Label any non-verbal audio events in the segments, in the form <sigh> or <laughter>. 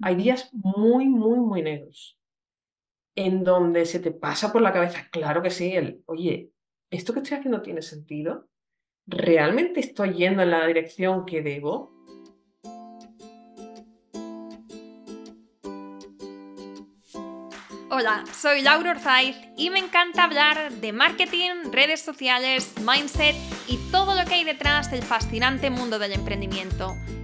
Hay días muy, muy, muy negros en donde se te pasa por la cabeza, claro que sí, el, oye, ¿esto que estoy haciendo tiene sentido? ¿Realmente estoy yendo en la dirección que debo? Hola, soy Laura Orzaiz y me encanta hablar de marketing, redes sociales, mindset y todo lo que hay detrás del fascinante mundo del emprendimiento.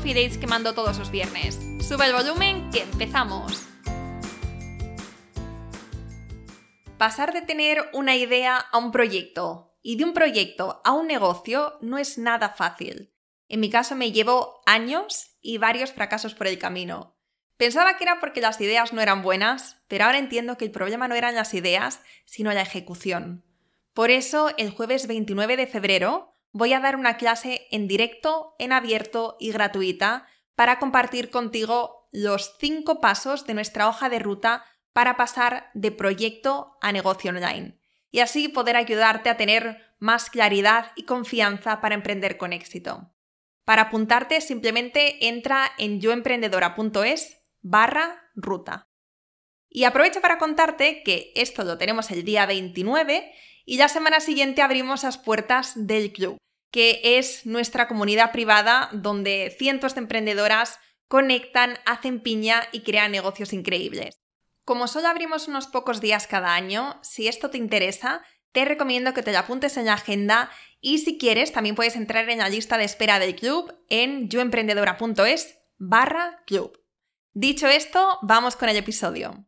coffee que mando todos los viernes. Sube el volumen que empezamos. Pasar de tener una idea a un proyecto y de un proyecto a un negocio no es nada fácil. En mi caso me llevó años y varios fracasos por el camino. Pensaba que era porque las ideas no eran buenas, pero ahora entiendo que el problema no eran las ideas, sino la ejecución. Por eso, el jueves 29 de febrero voy a dar una clase en directo, en abierto y gratuita para compartir contigo los cinco pasos de nuestra hoja de ruta para pasar de proyecto a negocio online y así poder ayudarte a tener más claridad y confianza para emprender con éxito. Para apuntarte simplemente entra en yoemprendedora.es barra ruta. Y aprovecho para contarte que esto lo tenemos el día 29 y la semana siguiente abrimos las puertas del club, que es nuestra comunidad privada donde cientos de emprendedoras conectan, hacen piña y crean negocios increíbles. Como solo abrimos unos pocos días cada año, si esto te interesa, te recomiendo que te lo apuntes en la agenda y si quieres también puedes entrar en la lista de espera del club en yoemprendedora.es barra club. Dicho esto, vamos con el episodio.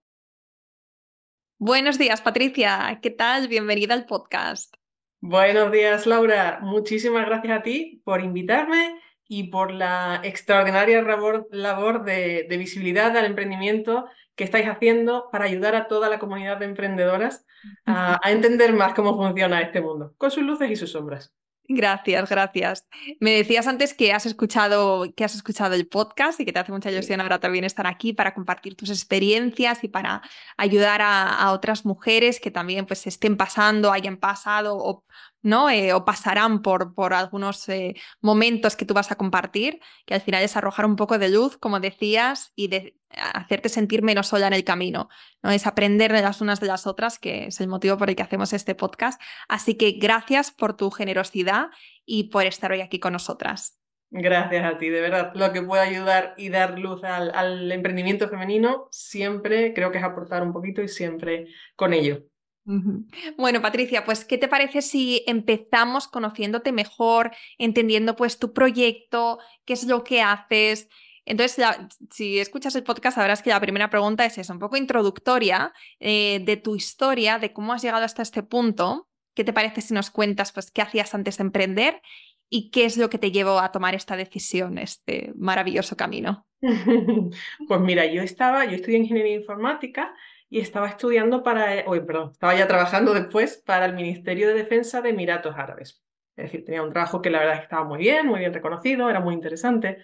Buenos días, Patricia. ¿Qué tal? Bienvenida al podcast. Buenos días, Laura. Muchísimas gracias a ti por invitarme y por la extraordinaria labor, de, visibilidad al emprendimiento que estáis haciendo para ayudar a toda la comunidad de emprendedoras a <laughs> entender más cómo funciona este mundo, con sus luces y sus sombras. Gracias, gracias. Me decías antes que has escuchado, que has escuchado el podcast y que te hace mucha ilusión ahora también estar aquí para compartir tus experiencias y para ayudar a, otras mujeres que también pues estén pasando, hayan pasado o ¿no? Eh, o pasarán por, por algunos eh, momentos que tú vas a compartir, que al final es arrojar un poco de luz, como decías, y hacerte sentir menos sola en el camino. ¿no? Es aprender de las unas de las otras, que es el motivo por el que hacemos este podcast. Así que gracias por tu generosidad y por estar hoy aquí con nosotras. Gracias a ti, de verdad. Lo que puede ayudar y dar luz al emprendimiento femenino, siempre creo que es aportar un poquito y siempre con ello. Bueno, Patricia, pues ¿qué te parece si empezamos conociéndote mejor, entendiendo pues tu proyecto, qué es lo que haces? Entonces, si escuchas el podcast, sabrás que la primera pregunta es esa, un poco introductoria eh, de tu historia, de cómo has llegado hasta este punto. ¿Qué te parece si nos cuentas pues, qué hacías antes de emprender y qué es lo que te llevó a tomar esta decisión, este maravilloso camino? <laughs> pues mira, yo estaba, yo estudié ingeniería informática y estaba estudiando para, hoy perdón, estaba ya trabajando después para el Ministerio de Defensa de Emiratos Árabes. Es decir, tenía un trabajo que la verdad estaba muy bien, muy bien reconocido, era muy interesante.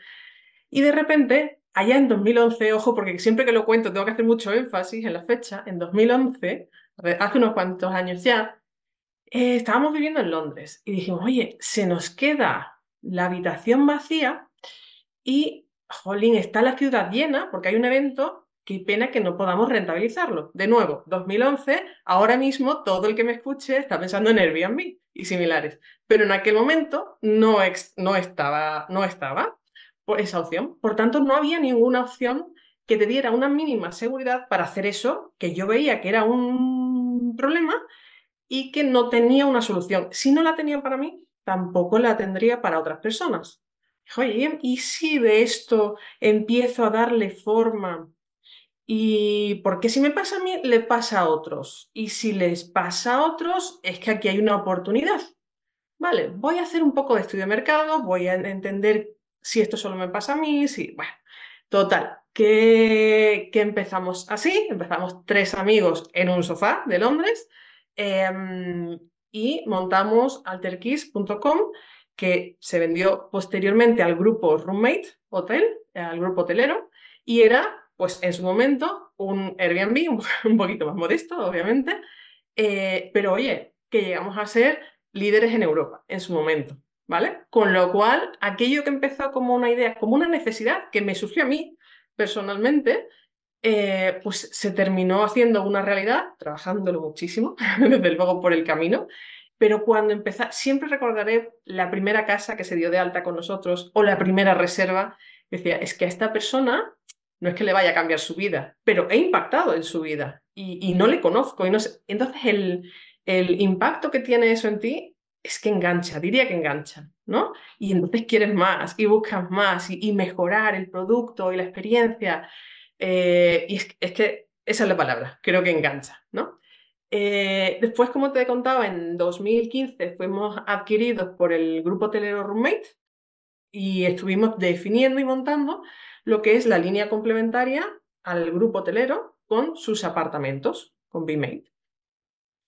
Y de repente, allá en 2011, ojo, porque siempre que lo cuento tengo que hacer mucho énfasis en la fecha, en 2011, hace unos cuantos años ya, eh, estábamos viviendo en Londres y dijimos, oye, se nos queda la habitación vacía y, jolín, está la ciudad llena porque hay un evento qué pena que no podamos rentabilizarlo. De nuevo, 2011, ahora mismo todo el que me escuche está pensando en Airbnb y similares, pero en aquel momento no, estaba, no estaba esa opción. Por tanto, no había ninguna opción que te diera una mínima seguridad para hacer eso que yo veía que era un problema y que no tenía una solución. Si no la tenía para mí, tampoco la tendría para otras personas. Oye, ¿y si de esto empiezo a darle forma y porque si me pasa a mí, le pasa a otros. Y si les pasa a otros, es que aquí hay una oportunidad. vale, voy a hacer un poco de estudio de mercado, voy a entender si esto solo me pasa a mí, si, bueno, total, que, que empezamos así, empezamos tres amigos en un sofá de Londres em, y montamos alterkeys.com que se vendió posteriormente al grupo Roommate Hotel, al grupo hotelero, y era, pues en su momento, un Airbnb <laughs> un, poquito más modesto, obviamente, eh, pero oye, que llegamos a ser líderes en Europa en su momento, ¿vale? Con lo cual, aquello que empezó como una idea, como una necesidad que me surgió a mí personalmente, eh, pues se terminó haciendo una realidad, trabajándolo muchísimo, <laughs> desde luego por el camino, pero cuando empecé, siempre recordaré la primera casa que se dio de alta con nosotros o la primera reserva, decía, es que a esta persona no es que le vaya a cambiar su vida, pero he impactado en su vida y, no le conozco. Y no Entonces, el, el impacto que tiene eso en ti es que engancha, diría que engancha, ¿no? Y entonces quieres más y buscas más y, mejorar el producto y la experiencia. Eh, y es, es, que esa es la palabra, creo que engancha, ¿no? Eh, después, como te contaba, en 2015 fuimos adquiridos por el grupo hotelero Roommate y estuvimos definiendo y montando lo que es la línea complementaria al grupo hotelero con sus apartamentos, con BMate.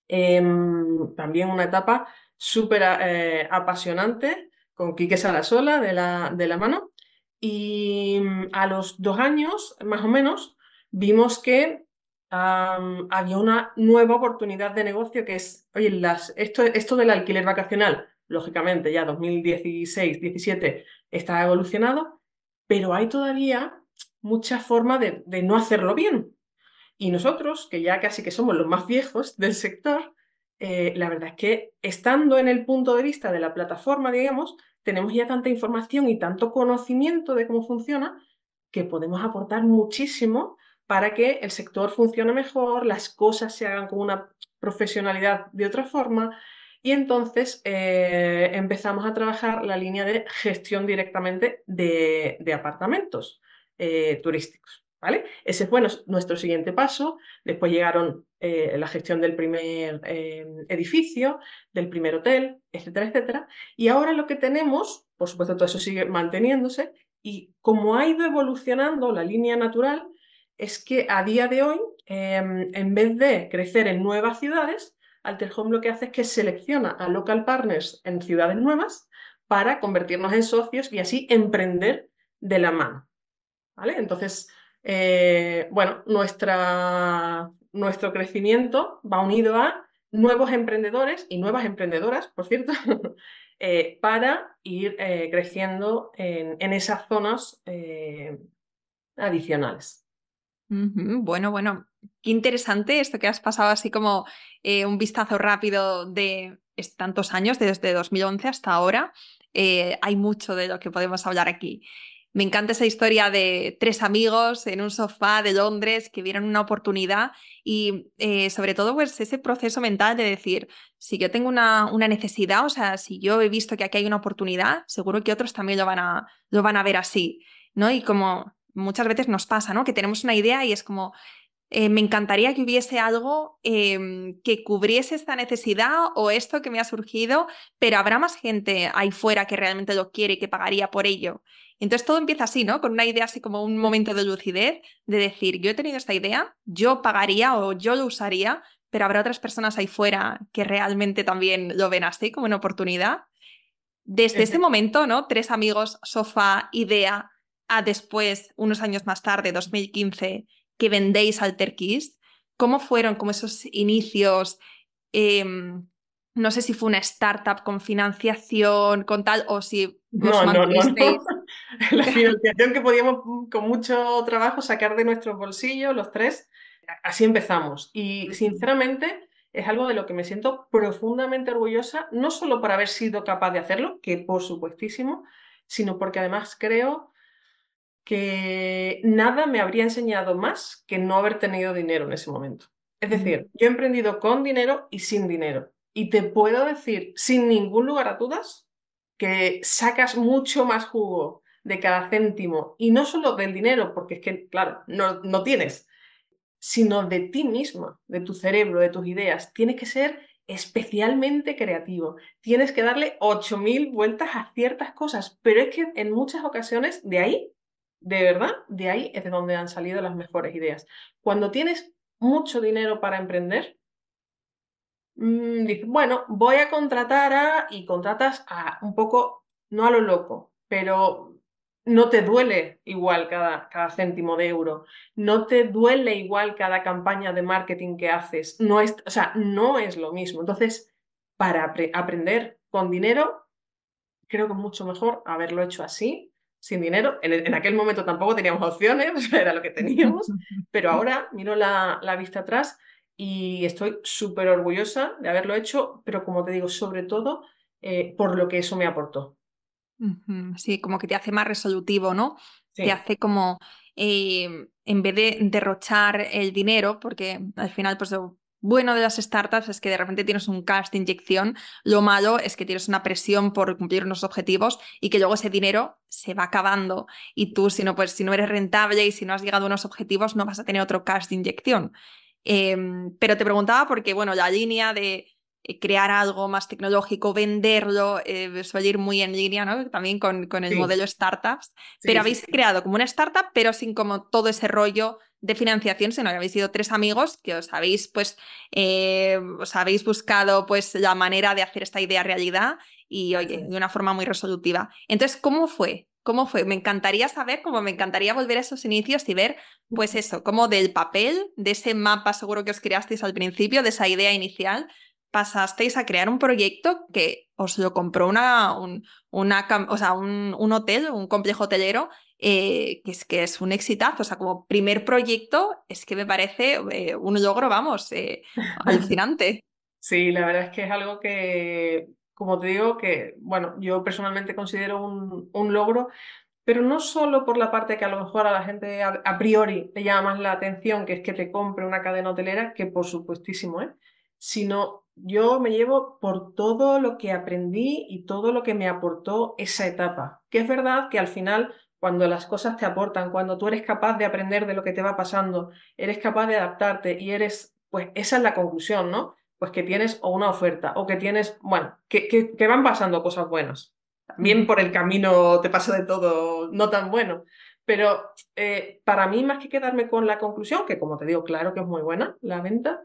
Em, también una etapa súper eh, apasionante con Quique Sarasola de la, de la mano. Y mm, a los dos años, más o menos, vimos que había una nueva oportunidad de negocio que es, oye, las, esto, esto del alquiler vacacional, lógicamente ya 2016-17 está evolucionado, pero hay todavía mucha forma de, no hacerlo bien. Y nosotros, que ya casi que somos los más viejos del sector, eh, la verdad es que estando en el punto de vista de la plataforma, digamos, tenemos ya tanta información y tanto conocimiento de cómo funciona que podemos aportar muchísimo para que el sector funcione mejor, las cosas se hagan con una profesionalidad de otra forma. Y entonces eh, empezamos a trabajar la línea de gestión directamente de, apartamentos eh, turísticos. ¿vale? Ese fue nuestro siguiente paso. Después llegaron eh, la gestión del primer edificio, del primer hotel, etcétera, etcétera. Y ahora lo que tenemos, por supuesto, todo eso sigue manteniéndose. Y como ha ido evolucionando la línea natural, es que a día de hoy, em, en vez de crecer en nuevas ciudades, Alterhome lo que hace es que selecciona a local partners en ciudades nuevas para convertirnos en socios y así emprender de la mano. ¿Vale? Entonces, eh, bueno, nuestra, nuestro crecimiento va unido a nuevos emprendedores y nuevas emprendedoras, por cierto, <laughs> eh, para ir eh, creciendo en, esas zonas adicionales. Bueno, bueno, qué interesante esto que has pasado así como eh, un vistazo rápido de tantos años, desde 2011 hasta ahora. Eh, hay mucho de lo que podemos hablar aquí. Me encanta esa historia de tres amigos en un sofá de Londres que vieron una oportunidad y eh, sobre todo pues ese proceso mental de decir, si yo tengo una, una, necesidad, o sea, si yo he visto que aquí hay una oportunidad, seguro que otros también lo van a, lo van a ver así, ¿no? Y como muchas veces nos pasa, ¿no? Que tenemos una idea y es como, eh, me encantaría que hubiese algo em, que cubriese esta necesidad o esto que me ha surgido, pero habrá más gente ahí fuera que realmente lo quiere y que pagaría por ello. Entonces todo empieza así, ¿no? Con una idea así como un momento de lucidez, de decir, yo he tenido esta idea, yo pagaría o yo lo usaría, pero habrá otras personas ahí fuera que realmente también lo ven así como una oportunidad. Desde ese momento, ¿no? Tres amigos, sofá, idea, a después, unos años más tarde, 2015, que vendéis Alterkeys, ¿cómo fueron como esos inicios? Em, no sé si fue una startup con financiación, con tal, o si no, no, no, <laughs> La financiación que podíamos con mucho trabajo sacar de nuestros bolsillos, los tres, así empezamos. Y sinceramente es algo de lo que me siento profundamente orgullosa, no solo por haber sido capaz de hacerlo, que por supuestísimo, sino porque además creo que nada me habría enseñado más que no haber tenido dinero en ese momento. Es decir, yo he emprendido con dinero y sin dinero. Y te puedo decir, sin ningún lugar a dudas, que sacas mucho más jugo de cada céntimo. Y no solo del dinero, porque es que, claro, no, no tienes, sino de ti misma, de tu cerebro, de tus ideas. Tienes que ser especialmente creativo. Tienes que darle 8.000 vueltas a ciertas cosas, pero es que en muchas ocasiones de ahí, de verdad, de ahí es de donde han salido las mejores ideas. Cuando tienes mucho dinero para emprender, mm, dices, bueno, voy a contratar a, y contratas a un poco, no a lo loco, pero no te duele igual cada, cada, céntimo de euro, no te duele igual cada campaña de marketing que haces, no es, o sea, no es lo mismo. Entonces, para aprender con dinero, creo que es mucho mejor haberlo hecho así, sin dinero. En, aquel momento tampoco teníamos opciones, <laughs> era lo que teníamos, <laughs> pero ahora miro la, la vista atrás y estoy súper orgullosa de haberlo hecho, pero como te digo, sobre todo eh, por lo que eso me aportó. Sí, como que te hace más resolutivo, ¿no? Te hace como, em, en vez de derrochar el dinero, porque al final, pues bueno de las startups es que de repente tienes un cash de inyección, lo malo es que tienes una presión por cumplir unos objetivos y que luego ese dinero se va acabando y tú si no, pues, si no eres rentable y si no has llegado a unos objetivos no vas a tener otro cash de inyección. Em, pero te preguntaba porque, bueno, la línea de eh, crear algo más tecnológico, venderlo, eh, suele ir muy en línea, ¿no? También con, con el modelo startups. pero habéis creado como una startup, pero sin como todo ese rollo de financiación, sino que habéis sido tres amigos que os habéis, pues, eh, os habéis buscado, pues, la manera de hacer esta idea realidad y, oye, de una forma muy resolutiva. Entonces, ¿cómo fue? ¿Cómo fue? Me encantaría saber, como me encantaría volver a esos inicios y ver, pues eso, como del papel, de ese mapa seguro que os creasteis al principio, de esa idea inicial, pasasteis a crear un proyecto que os lo compró una, un, una, o sea, un, un, hotel, un complejo hotelero, eh, que, es, que es un exitazo. O sea, como primer proyecto, es que me parece eh, un logro, vamos, eh, <laughs> alucinante. Sí, la verdad es que es algo que, como te digo, que, bueno, yo personalmente considero un, un logro, pero no solo por la parte que a lo mejor a la gente a, a, priori le llama más la atención, que es que te compre una cadena hotelera, que por supuestísimo, ¿eh? sino yo me llevo por todo lo que aprendí y todo lo que me aportó esa etapa. Que es verdad que al final, cuando las cosas te aportan, cuando tú eres capaz de aprender de lo que te va pasando, eres capaz de adaptarte y eres, pues esa es la conclusión, ¿no? Pues que tienes o una oferta o que tienes, bueno, que, que, van pasando cosas buenas. También por el camino te pasa de todo no tan bueno. Pero eh, para mí, más que quedarme con la conclusión, que como te digo, claro que es muy buena la venta,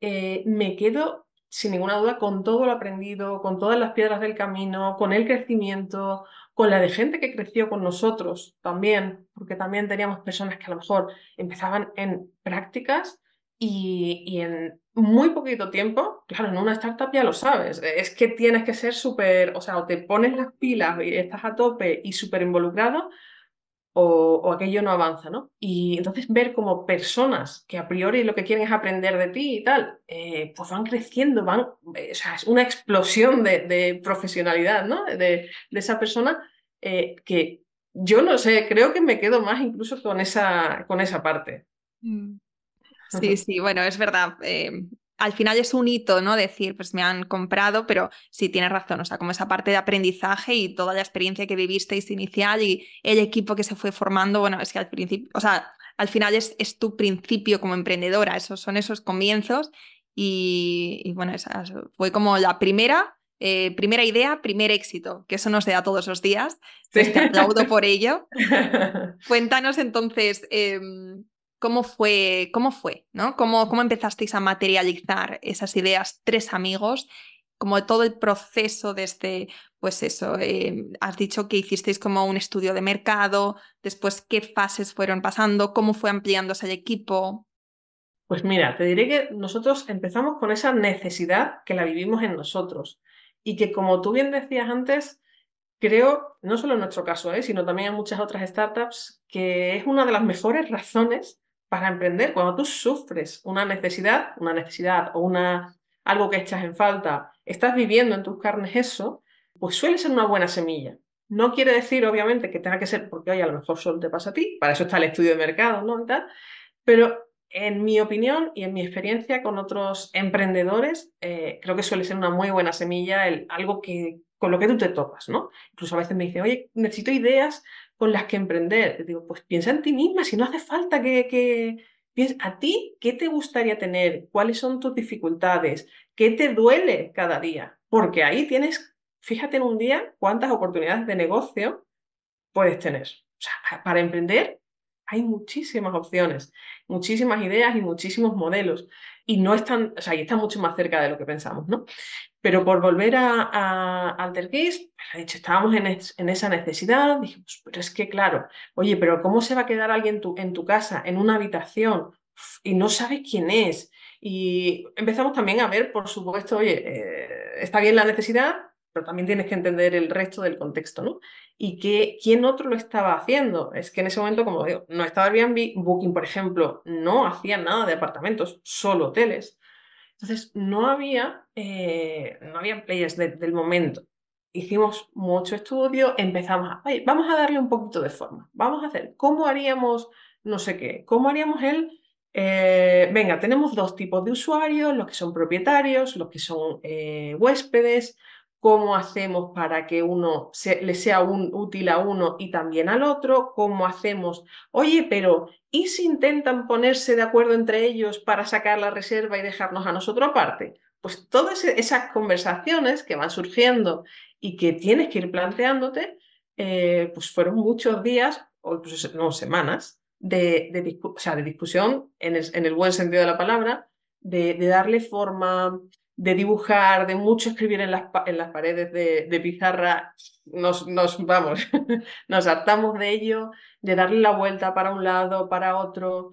eh, me quedo sin ninguna duda con todo lo aprendido, con todas las piedras del camino, con el crecimiento, con la de gente que creció con nosotros también, porque también teníamos personas que a lo mejor empezaban en prácticas y, en muy poquito tiempo, claro, en una startup ya lo sabes, es que tienes que ser súper, o sea, o te pones las pilas y estás a tope y súper involucrado, o, aquello no avanza, ¿no? Y entonces ver como personas que a priori lo que quieren es aprender de ti y tal, eh, pues van creciendo, van, eh, o sea, es una explosión de, profesionalidad, ¿no? De, de esa persona eh, que yo no sé, creo que me quedo más incluso con esa, con esa parte. Mm. <laughs> Sí, sí, bueno, es verdad al final es un hito, ¿no? Decir, pues me han comprado, pero sí tienes razón, o sea, como esa parte de aprendizaje y toda la experiencia que vivisteis inicial y el equipo que se fue formando, bueno, es que al principio, o sea, al final es, es tu principio como emprendedora, esos son esos comienzos y, bueno, esa fue como la primera, eh, primera idea, primer éxito, que eso nos da todos los días, te aplaudo por ello. <laughs> Cuéntanos entonces, em, ¿Cómo fue, cómo fue, ¿no? ¿Cómo, ¿Cómo empezasteis a materializar esas ideas tres amigos? Como todo el proceso desde, pues eso, eh, has dicho que hicisteis como un estudio de mercado, después qué fases fueron pasando, cómo fue ampliándose el equipo. Pues mira, te diré que nosotros empezamos con esa necesidad que la vivimos en nosotros y que como tú bien decías antes, creo, no solo en nuestro caso, ¿eh? sino también en muchas otras startups, que es una de las mejores razones para emprender, cuando tú sufres una necesidad, una necesidad o una, algo que echas en falta, estás viviendo en tus carnes eso, pues suele ser una buena semilla. No quiere decir, obviamente, que tenga que ser porque, oye, a lo mejor solo te pasa a ti, para eso está el estudio de mercado, ¿no? Y tal, pero en mi opinión y en mi experiencia con otros emprendedores, eh, creo que suele ser una muy buena semilla, el, algo que, con lo que tú te topas, ¿no? Incluso a veces me dicen, oye, necesito ideas con las que emprender. digo, pues piensa en ti misma, si no hace falta que, que... A ti, ¿qué te gustaría tener? ¿Cuáles son tus dificultades? ¿Qué te duele cada día? Porque ahí tienes, fíjate en un día cuántas oportunidades de negocio puedes tener. O sea, para emprender hay muchísimas opciones, muchísimas ideas y muchísimos modelos. Y no están, o sea, y están mucho más cerca de lo que pensamos, ¿no? Pero por volver a, a Altergeist, pues, estábamos en, esa necesidad, dijimos, pero es que claro, oye, pero ¿cómo se va a quedar alguien en tu casa, en una habitación, y no sabes quién es? Y empezamos también a ver, por supuesto, oye, eh, está bien la necesidad, pero también tienes que entender el resto del contexto, ¿no? Y que quién otro lo estaba haciendo. Es que en ese momento, como digo, no estaba Airbnb, Booking, por ejemplo, no hacía nada de apartamentos, solo hoteles. Entonces, no había, eh, no había players del momento. Hicimos mucho estudio, empezamos a, vamos a darle un poquito de forma, vamos a hacer, ¿cómo haríamos no sé qué? ¿Cómo haríamos el eh, venga, tenemos dos tipos de usuarios, los que son propietarios, los que son eh, huéspedes, cómo hacemos para que uno le sea útil a uno y también al otro, cómo hacemos, oye, pero ¿y si intentan ponerse de acuerdo entre ellos para sacar la reserva y dejarnos a nosotros aparte? Pues todas esas conversaciones que van surgiendo y que tienes que ir planteándote, eh, pues fueron muchos días o no, semanas de, de, de discusión en el, buen sentido de la palabra, de darle forma, de dibujar, de mucho escribir en las, en las paredes de, pizarra, nos, nos, vamos, <laughs> nos hartamos de ello, de darle la vuelta para un lado, para otro,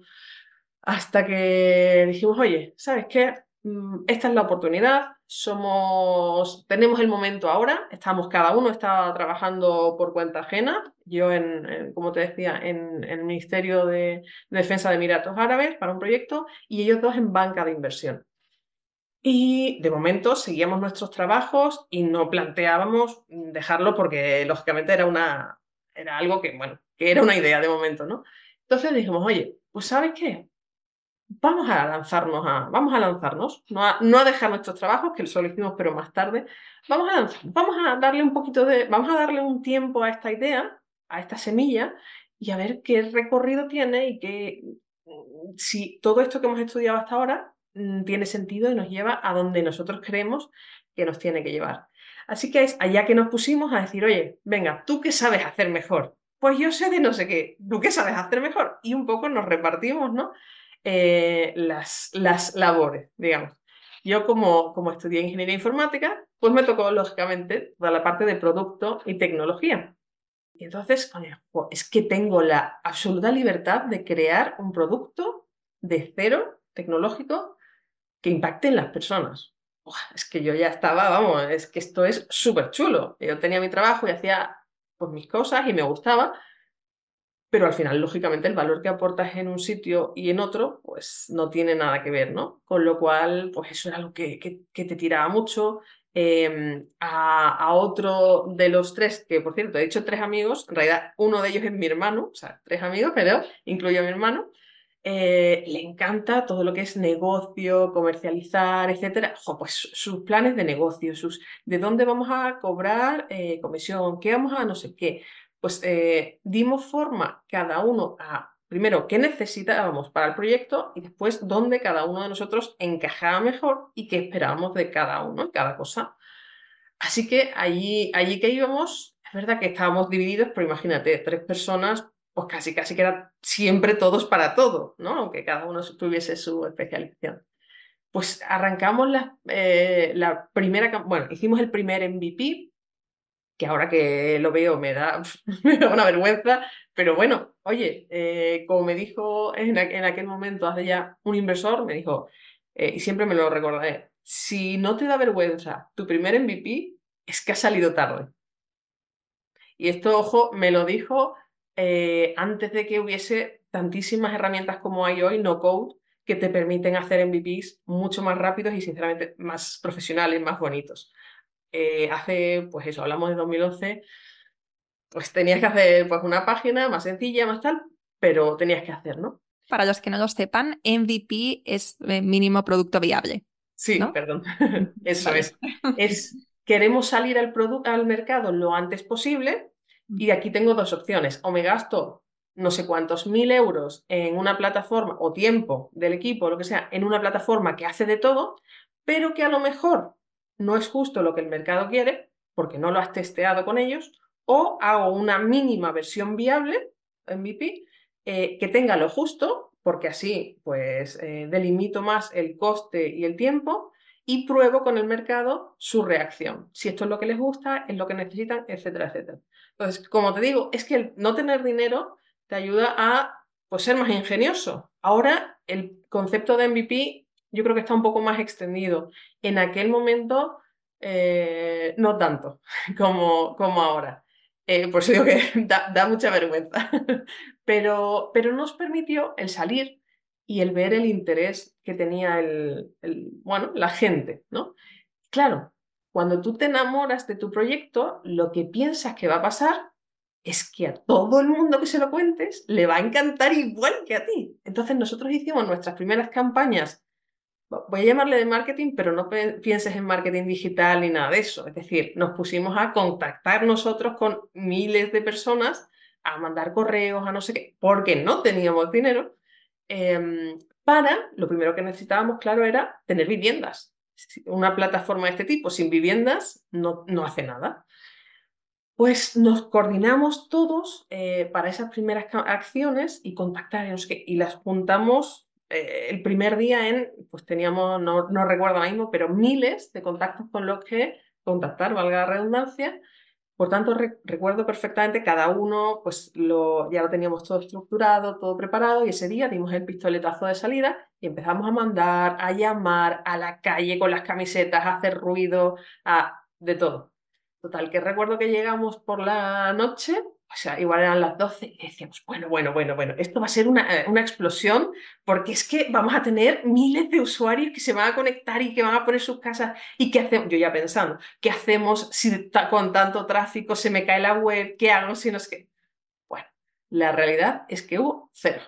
hasta que dijimos, oye, ¿sabes qué? Mm, esta es la oportunidad, somos, tenemos el momento ahora, estamos cada uno está trabajando por cuenta ajena, yo en, como te decía, en, en, el Ministerio de Defensa de Emiratos Árabes para un proyecto y ellos dos en banca de inversión. Y de momento seguíamos nuestros trabajos y no planteábamos dejarlo porque lógicamente era, una, era algo que, bueno, que era una idea de momento, ¿no? Entonces dijimos, oye, pues ¿sabes qué? Vamos a lanzarnos a, vamos a lanzarnos, no a, no a dejar nuestros trabajos, que eso lo hicimos pero más tarde, vamos a lanzarnos, vamos a darle un poquito de, vamos a darle un tiempo a esta idea, a esta semilla, y a ver qué recorrido tiene y qué, si todo esto que hemos estudiado hasta ahora tiene sentido y nos lleva a donde nosotros creemos que nos tiene que llevar. Así que es allá que nos pusimos a decir, oye, venga, ¿tú qué sabes hacer mejor? Pues yo sé de no sé qué, ¿tú qué sabes hacer mejor? Y un poco nos repartimos, ¿no? Eh, las, las labores, digamos. Yo como, como estudié ingeniería informática, pues me tocó, lógicamente, toda la parte de producto y tecnología. Y entonces, es que tengo la absoluta libertad de crear un producto de cero tecnológico que impacte en las personas. es que yo ya estaba, vamos, es que esto es súper chulo. Yo tenía mi trabajo y hacía pues mis cosas y me gustaba, pero al final, lógicamente, el valor que aportas en un sitio y en otro, pues no tiene nada que ver, ¿no? Con lo cual, pues eso era algo que, que, te tiraba mucho. Em, a, a, otro de los tres, que por cierto, he dicho tres amigos, en realidad uno de ellos es mi hermano, o sea, tres amigos, pero incluyo a mi hermano, eh, le encanta todo lo que es negocio, comercializar, etcétera. pues sus planes de negocio, sus de dónde vamos a cobrar eh, comisión, qué vamos a no sé qué. Pues eh, dimos forma cada uno a, primero, qué necesitábamos para el proyecto y después dónde cada uno de nosotros encajaba mejor y qué esperábamos de cada uno, cada cosa. Así que allí, allí que íbamos, es verdad que estábamos divididos, pero imagínate, tres personas pues casi, casi que eran siempre todos para todo, ¿no? Aunque cada uno tuviese su especialización. Pues arrancamos la, eh, la primera, bueno, hicimos el primer MVP, que ahora que lo veo <laughs> me da, una vergüenza, pero bueno, oye, eh, como me dijo en, aquel momento, hace ya un inversor, me dijo, eh, y siempre me lo recordaré, si no te da vergüenza tu primer MVP, es que ha salido tarde. Y esto, ojo, me lo dijo eh, antes de que hubiese tantísimas herramientas como hay hoy, no code, que te permiten hacer MVPs mucho más rápidos y sinceramente más profesionales, más bonitos. Eh, hace, pues eso, hablamos de 2011, pues tenías que hacer pues una página más sencilla, más tal, pero tenías que hacer, ¿no? Para los que no lo sepan, MVP es eh, mínimo producto viable. Sí, perdón. <laughs> Eso es. Es queremos salir al, al mercado lo antes posible, y aquí tengo dos opciones. O me gasto no sé cuántos mil euros en una plataforma o tiempo del equipo, lo que sea, en una plataforma que hace de todo, pero que a lo mejor no es justo lo que el mercado quiere, porque no lo has testeado con ellos, o hago una mínima versión viable, MVP, eh, que tenga lo justo, porque así pues eh, delimito más el coste y el tiempo, y pruebo con el mercado su reacción. Si esto es lo que les gusta, es lo que necesitan, etcétera, etcétera. Entonces, como te digo, es que el no tener dinero te ayuda a pues, ser más ingenioso. Ahora, el concepto de MVP yo creo que está un poco más extendido. En aquel momento, eh, no tanto <laughs> como, como ahora. Eh, por eso digo que <laughs> da, mucha vergüenza. <laughs> pero, pero nos permitió el salir y el ver el interés que tenía el, bueno, la gente, ¿no? Claro, cuando tú te enamoras de tu proyecto, lo que piensas que va a pasar es que a todo el mundo que se lo cuentes le va a encantar igual que a ti. Entonces nosotros hicimos nuestras primeras campañas, voy a llamarle de marketing, pero no pienses en marketing digital ni nada de eso. Es decir, nos pusimos a contactar nosotros con miles de personas, a mandar correos, a no sé qué, porque no teníamos dinero Em, para, lo primero que necesitábamos, claro, era tener viviendas. Una plataforma de este tipo sin viviendas no, no hace nada. Pues nos coordinamos todos eh, para esas primeras acciones y contactar y las juntamos eh, el primer día en, pues teníamos, no, no recuerdo ahora mismo, pero miles de contactos con los que contactar, valga la redundancia, por tanto, recuerdo perfectamente cada uno, pues lo, ya lo teníamos todo estructurado, todo preparado y ese día dimos el pistoletazo de salida y empezamos a mandar, a llamar a la calle con las camisetas, a hacer ruido, a, de todo. Total, que recuerdo que llegamos por la noche o sea, igual eran las 12 y decíamos, bueno, bueno, bueno, bueno, esto va a ser una, eh, una, explosión porque es que vamos a tener miles de usuarios que se van a conectar y que van a poner sus casas. ¿Y qué hacemos? Yo ya pensando, ¿qué hacemos si con tanto tráfico se me cae la web? ¿Qué hago si no es que...? Bueno, la realidad es que hubo cero.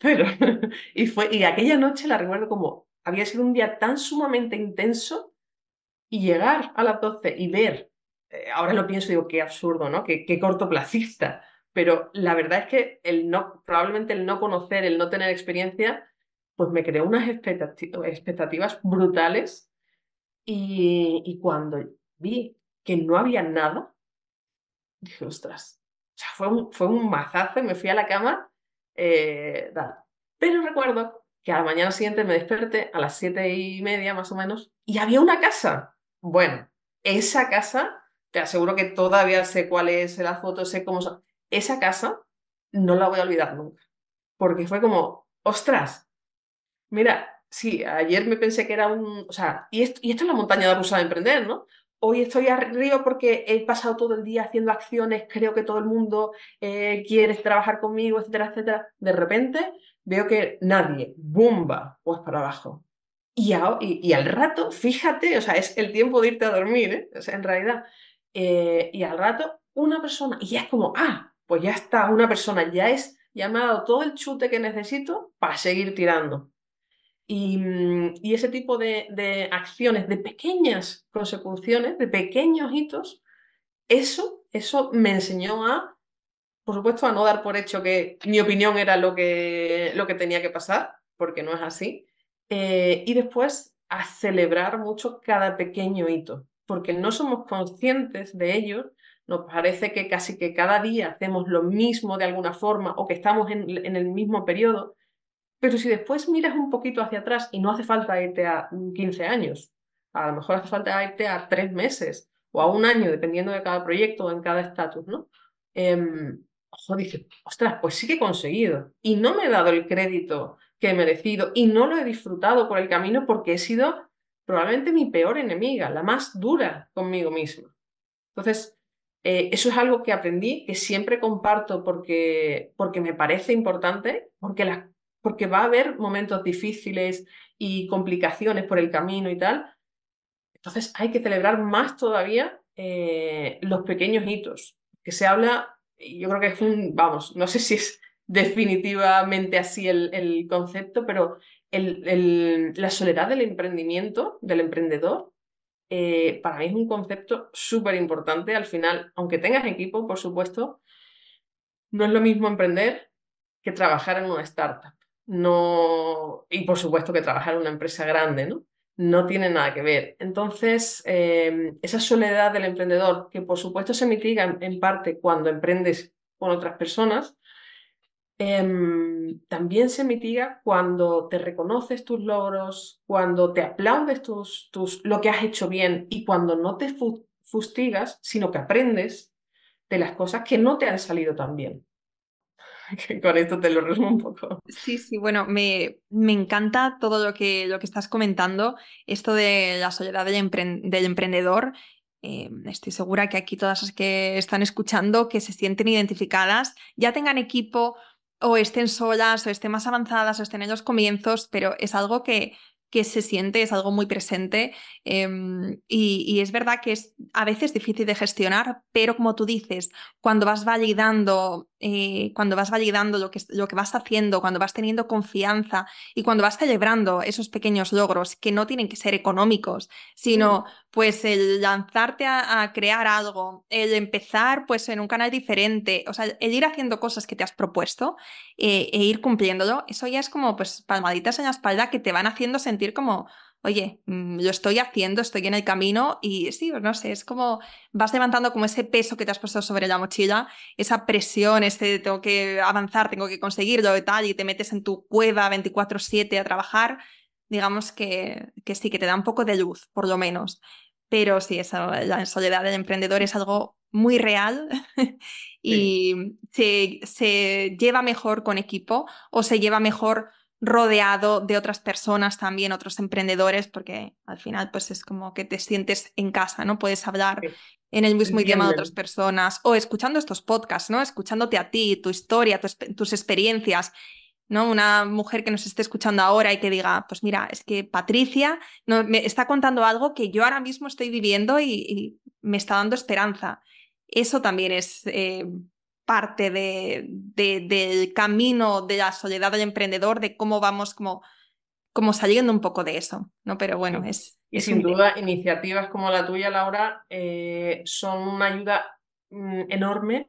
Cero. <laughs> y, fue, y aquella noche la recuerdo como, había sido un día tan sumamente intenso y llegar a las 12 y ver eh, ahora lo pienso y digo, qué absurdo, ¿no? Qué, qué cortoplacista. Pero la verdad es que el no, probablemente el no conocer, el no tener experiencia, pues me creó unas expectativas brutales. Y, cuando vi que no había nada, dije, ostras, o sea, fue un, fue un mazazo y me fui a la cama. Eh, Pero recuerdo que a la mañana siguiente me desperté a las siete y media más o menos y había una casa. Bueno, esa casa te aseguro que todavía sé cuál es la foto, sé cómo son. Esa casa no la voy a olvidar nunca, porque fue como, ostras, mira, sí, ayer me pensé que era un, o sea, y esto, y esto es la montaña de rusa de emprender, ¿no? Hoy estoy arriba porque he pasado todo el día haciendo acciones, creo que todo el mundo eh, quiere trabajar conmigo, etcétera, etcétera. De repente veo que nadie, ¡bumba! Pues para abajo. Y, y, al rato, fíjate, o sea, es el tiempo de irte a dormir, ¿eh? En realidad. Eh, y al rato una persona, y ya es como, ah, pues ya está, una persona, ya es, ya me ha dado todo el chute que necesito para seguir tirando. Y, mm, ese tipo de, acciones, de pequeñas consecuciones, de pequeños hitos, eso, eso me enseñó a, por supuesto, a no dar por hecho que mi opinión era lo que, lo que tenía que pasar, porque no es así, eh, y después a celebrar mucho cada pequeño hito porque no somos conscientes de ello, nos parece que casi que cada día hacemos lo mismo de alguna forma o que estamos en, el mismo periodo, pero si después miras un poquito hacia atrás y no hace falta irte a 15 años, a lo mejor hace falta irte a tres meses o a un año, dependiendo de cada proyecto o en cada estatus, ¿no? Eh, ojo, dice, ostras, pues sí que he conseguido y no me he dado el crédito que he merecido y no lo he disfrutado por el camino porque he sido probablemente mi peor enemiga, la más dura conmigo misma. Entonces, eh, eso es algo que aprendí, que siempre comparto porque, porque me parece importante, porque, porque va a haber momentos difíciles y complicaciones por el camino y tal. Entonces hay que celebrar más todavía eh, los pequeños hitos, que se habla, yo creo que vamos, no sé si es <laughs> definitivamente así el concepto, pero la soledad del emprendimiento, del emprendedor, eh, para mí es un concepto súper importante. Al final, aunque tengas equipo, por supuesto, no es lo mismo emprender que trabajar en una startup. no, y por supuesto que trabajar en una empresa grande, ¿no? No tiene nada que ver. Entonces, eh, esa soledad del emprendedor, que por supuesto se mitiga en parte cuando emprendes con otras personas, Em, también se mitiga cuando te reconoces tus logros, cuando te aplaudes tus, tus, lo que has hecho bien y cuando no te fustigas, sino que aprendes de las cosas que no te han salido tan bien. <laughs> Con esto te lo resumo un poco. Sí, sí, bueno, me, me encanta todo lo que, lo que estás comentando, esto de la soledad del, emprendedor. Em, estoy segura que aquí todas las que están escuchando, que se sienten identificadas, ya tengan equipo o estén solas o estén más avanzadas o estén en los comienzos, pero es algo que, que se siente, es algo muy presente em, y, es verdad que es a veces difícil de gestionar, pero como tú dices, cuando vas validando, eh, cuando vas validando lo que, lo que vas haciendo, cuando vas teniendo confianza y cuando vas celebrando esos pequeños logros que no tienen que ser económicos, sino pues el lanzarte a, crear algo, el empezar pues en un canal diferente, o sea, el ir haciendo cosas que te has propuesto eh, e ir cumpliéndolo, eso ya es como pues palmaditas en la espalda que te van haciendo sentir como, oye, mm, lo estoy haciendo, estoy en el camino y sí, no sé, es como vas levantando como ese peso que te has puesto sobre la mochila, esa presión, este tengo que avanzar, tengo que conseguirlo y tal, y te metes en tu cueva 24/7 a trabajar, digamos que, que sí, que te da un poco de luz, por lo menos. Pero sí, esa, la soledad del emprendedor es algo muy real <laughs> y se, se, lleva mejor con equipo o se lleva mejor rodeado de otras personas también, otros emprendedores, porque al final pues es como que te sientes en casa, ¿no? Puedes hablar en el mismo idioma de otras personas o escuchando estos podcasts, ¿no? Escuchándote a ti, tu historia, tus experiencias ¿no? Una mujer que nos esté escuchando ahora y que diga, pues mira, es que Patricia me está contando algo que yo ahora mismo estoy viviendo y, me está dando esperanza. Eso también es eh, parte de, del camino de la soledad del emprendedor, de cómo vamos como, como saliendo un poco de eso, ¿no? Pero bueno, es... Y sin duda, iniciativas como la tuya, Laura, eh, son una ayuda mm, enorme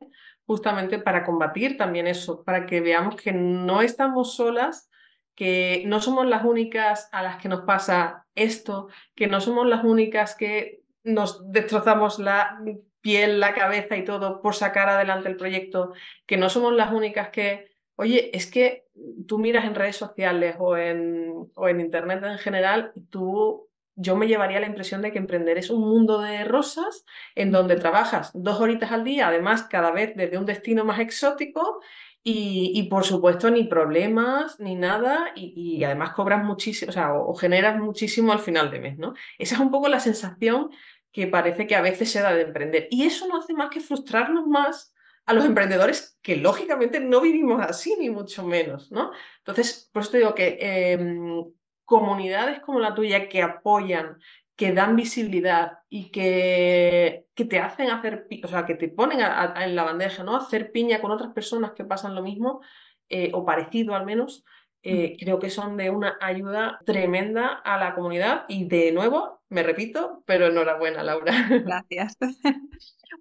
justamente para combatir también eso, para que veamos que no estamos solas, que no somos las únicas a las que nos pasa esto, que no somos las únicas que nos destrozamos la piel, la cabeza y todo por sacar adelante el proyecto, que no somos las únicas que, oye, es que tú miras en redes sociales o en, o en Internet en general, tú yo me llevaría la impresión de que emprender es un mundo de rosas en donde trabajas dos horitas al día, además cada vez desde un destino más exótico y, por supuesto ni problemas ni nada y, además cobras muchísimo, o sea, o, generas muchísimo al final de mes, ¿no? Esa es un poco la sensación que parece que a veces se da de emprender y eso no hace más que frustrarnos más a los emprendedores que lógicamente no vivimos así, ni mucho menos, ¿no? Entonces, por eso te digo que em, comunidades como la tuya que apoyan, que dan visibilidad y que, que te hacen hacer, o sea, que te ponen en la bandeja, ¿no? Hacer piña con otras personas que pasan lo mismo, eh, o parecido al menos, eh, creo que son de una ayuda tremenda a la comunidad y de nuevo, me repito, pero enhorabuena, Laura. <laughs> Gracias.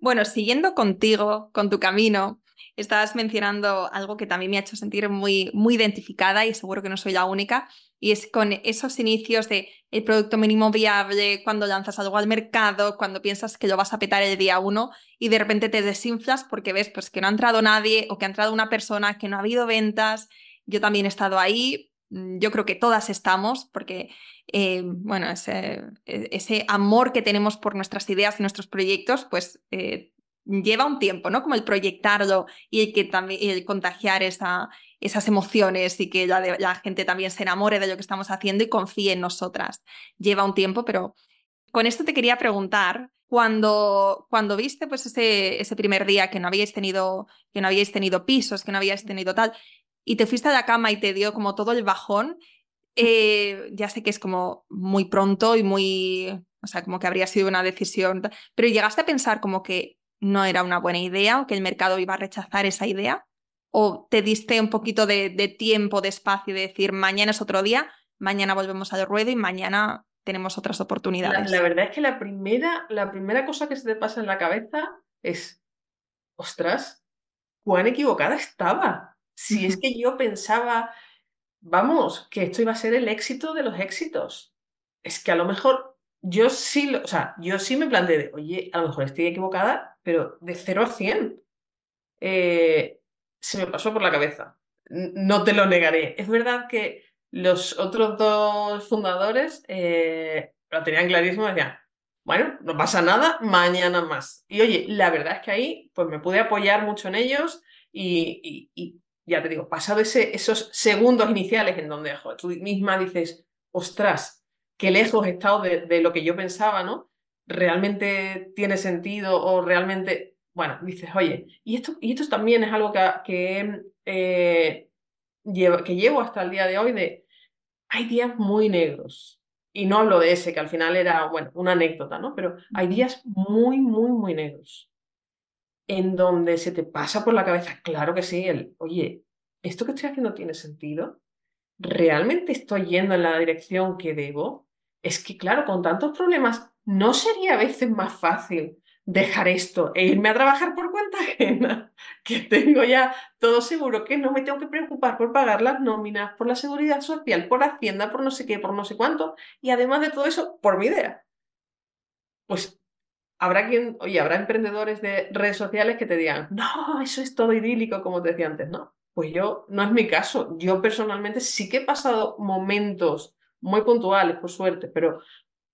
Bueno, siguiendo contigo, con tu camino, estabas mencionando algo que también me ha hecho sentir muy, muy identificada y seguro que no soy la única, y es con esos inicios de el producto mínimo viable, cuando lanzas algo al mercado, cuando piensas que lo vas a petar el día uno y de repente te desinflas porque ves pues, que no ha entrado nadie o que ha entrado una persona, que no ha habido ventas. Yo también he estado ahí, mm, yo creo que todas estamos, porque eh, bueno, ese, e, ese, amor que tenemos por nuestras ideas y nuestros proyectos, pues eh, lleva un tiempo, ¿no? Como el proyectarlo y el, que también, el contagiar esa, esas emociones y que la, gente también se enamore de lo que estamos haciendo y confíe en nosotras. Lleva un tiempo, pero con esto te quería preguntar, cuando, cuando viste pues ese, ese primer día que no habíais tenido, que no habíais tenido pisos, que no habíais tenido tal, y te fuiste a la cama y te dio como todo el bajón, eh, ya sé que es como muy pronto y muy, o sea, como que habría sido una decisión, pero llegaste a pensar como que no era una buena idea o que el mercado iba a rechazar esa idea? ¿O te diste un poquito de, tiempo, de espacio de decir, mañana es otro día, mañana volvemos al ruedo y mañana tenemos otras oportunidades? La, verdad es que la primera, la primera cosa que se te pasa en la cabeza es, ostras, cuán equivocada estaba. Si es que yo pensaba vamos, que esto iba a ser el éxito de los éxitos. Es que a lo mejor yo sí, o sea, yo sí me planteé de, oye, a lo mejor estoy equivocada, pero de 0 a 100. Eh, se me pasó por la cabeza. No te lo negaré. Es verdad que los otros dos fundadores eh, lo tenían clarísimo, decían, bueno, no pasa nada, mañana más. Y oye, la verdad es que ahí pues me pude apoyar mucho en ellos y, ya te digo, pasado ese, esos segundos iniciales en donde tú misma dices, ostras, qué lejos he estado de, lo que yo pensaba, ¿no? ¿Realmente tiene sentido o realmente, bueno, dices, oye, y esto, y esto también es algo que, eh, llevo, que llevo hasta el día de hoy de, hay días muy negros. Y no hablo de ese, que al final era, bueno, una anécdota, ¿no? Pero hay días muy, muy, muy negros en donde se te pasa por la cabeza, claro que sí, el, oye, ¿esto que estoy haciendo tiene sentido? ¿Realmente estoy yendo en la dirección que debo? Es que, claro, con tantos problemas, ¿no sería a veces más fácil dejar esto e irme a trabajar por cuenta ajena? Que tengo ya todo seguro, que no me tengo que preocupar por pagar las nóminas, por la seguridad social, por Hacienda, por no sé qué, por no sé cuánto, y además de todo eso, por mi idea. Pues habrá quien, oye, habrá emprendedores de redes sociales que te digan, no, eso es todo idílico, como te decía antes, ¿no? Pues yo, no es mi caso. Yo personalmente sí que he pasado momentos muy puntuales, por suerte, pero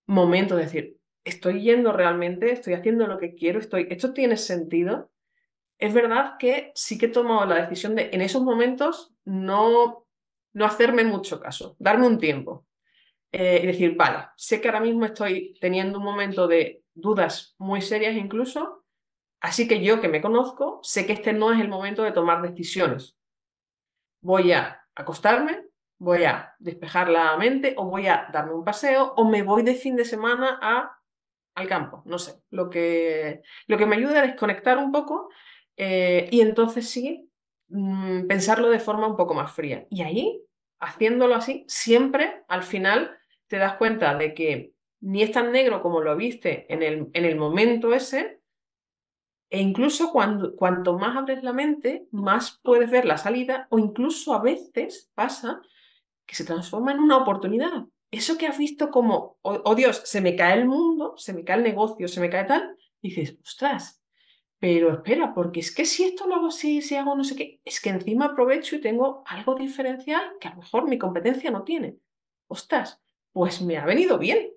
momentos de decir, estoy yendo realmente, estoy haciendo lo que quiero, estoy, esto tiene sentido. Es verdad que sí que he tomado la decisión de en esos momentos no, no hacerme mucho caso, darme un tiempo eh, y decir, vale, sé que ahora mismo estoy teniendo un momento de dudas muy serias incluso, así que yo que me conozco, sé que este no es el momento de tomar decisiones. Voy a acostarme, voy a despejar la mente o voy a darme un paseo o me voy de fin de semana a, al campo, no sé. Lo que, lo que me ayuda a desconectar un poco eh, y entonces sí mm, pensarlo de forma un poco más fría. Y ahí, haciéndolo así, siempre al final te das cuenta de que ni es tan negro como lo viste en el, en el momento ese, e incluso cuando, cuanto más abres la mente, más puedes ver la salida, o incluso a veces pasa que se transforma en una oportunidad. Eso que has visto como, oh, oh Dios, se me cae el mundo, se me cae el negocio, se me cae tal, dices, ostras, pero espera, porque es que si esto lo hago así, si hago no sé qué, es que encima aprovecho y tengo algo diferencial que a lo mejor mi competencia no tiene. Ostras, pues me ha venido bien.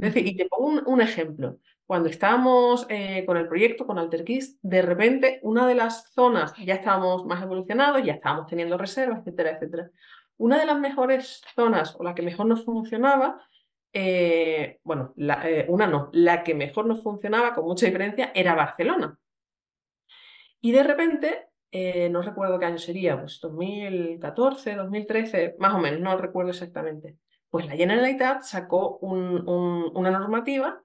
Es decir, y te pongo un, ejemplo. Cuando estábamos eh, con el proyecto, con AlterKeys, de repente una de las zonas, ya estábamos más evolucionados, ya estábamos teniendo reservas, etcétera, etcétera. Una de las mejores zonas o la que mejor nos funcionaba, eh, bueno, eh, una no, la que mejor nos funcionaba con mucha diferencia era Barcelona. Y de repente, no recuerdo qué año sería, pues 2014, 2013, más o menos, no recuerdo exactamente. Pues la Generalitat sacó una normativa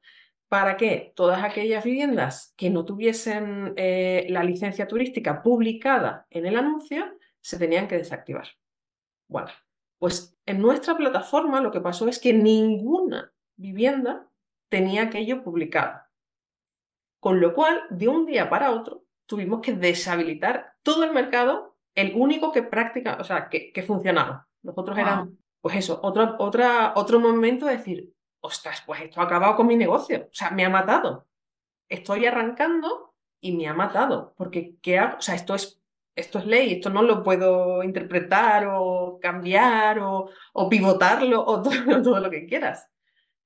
para que todas aquellas viviendas que no tuviesen eh, la licencia turística publicada en el anuncio se tenían que desactivar. Bueno, pues en nuestra plataforma lo que pasó es que ninguna vivienda tenía aquello publicado. Con lo cual, de un día para otro, tuvimos que deshabilitar todo el mercado, el único que práctica, o sea, que, funcionaba. Nosotros éramos pues eso, otro, otra, otro momento de decir, ostras, pues esto ha acabado con mi negocio, o sea, me ha matado. Estoy arrancando y me ha matado, porque ¿qué hago? O sea, esto es, esto es ley, esto no lo puedo interpretar o cambiar o, pivotarlo o <laughs> todo, lo que quieras.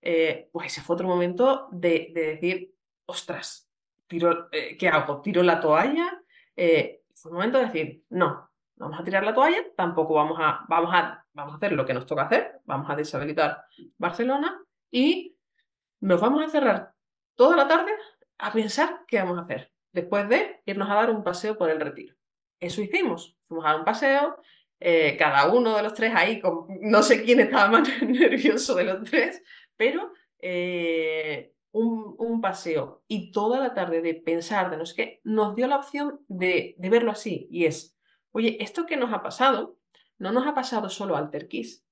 Eh, pues ese fue otro momento de, decir, ostras, tiro, eh, ¿qué hago? ¿Tiro la toalla? Eh, fue un momento de decir, no, vamos a tirar la toalla, tampoco vamos a, vamos a, vamos a hacer lo que nos toca hacer, vamos a deshabilitar Barcelona y nos vamos a cerrar toda la tarde a pensar qué vamos a hacer, después de irnos a dar un paseo por el retiro. Eso hicimos, fuimos a dar un paseo, eh, cada uno de los tres ahí, no sé quién estaba más <laughs> nervioso de los tres, pero eh, un, un, paseo y toda la tarde de pensar de no sé qué, nos dio la opción de, de verlo así y es, Oye, esto que nos ha pasado, no nos ha pasado solo a AlterKeys,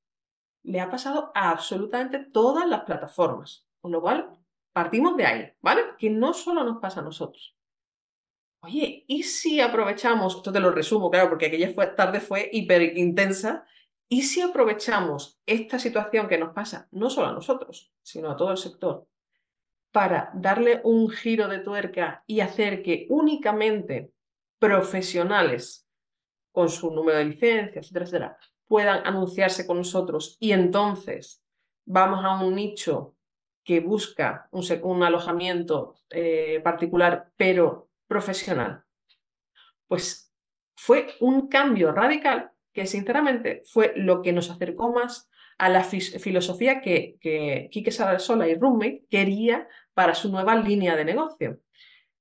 le ha pasado a absolutamente todas las plataformas. Con lo cual, partimos de ahí, ¿vale? Que no solo nos pasa a nosotros. Oye, ¿y si aprovechamos, esto te lo resumo, claro, porque aquella tarde fue hiper intensa, ¿Y si aprovechamos esta situación que nos pasa, no solo a nosotros, sino a todo el sector, para darle un giro de tuerca y hacer que únicamente profesionales con su número de licencias, etcétera, etcétera, puedan anunciarse con nosotros y entonces vamos a un nicho que busca un, alojamiento eh, particular pero profesional? Pues fue un cambio radical que sinceramente fue lo que nos acercó más a la filosofía que, que Quique Sola y Roommate quería para su nueva línea de negocio.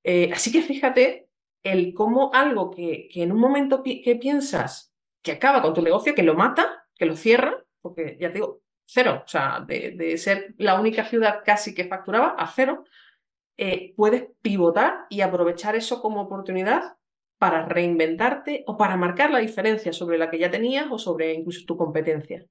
Eh, así que fíjate el cómo algo que, en un momento que piensas que acaba con tu negocio, que lo mata, que lo cierra, porque ya te digo, cero, o sea, de, ser la única ciudad casi que facturaba a cero, eh, puedes pivotar y aprovechar eso como oportunidad para reinventarte o para marcar la diferencia sobre la que ya tenías o sobre incluso tu competencia.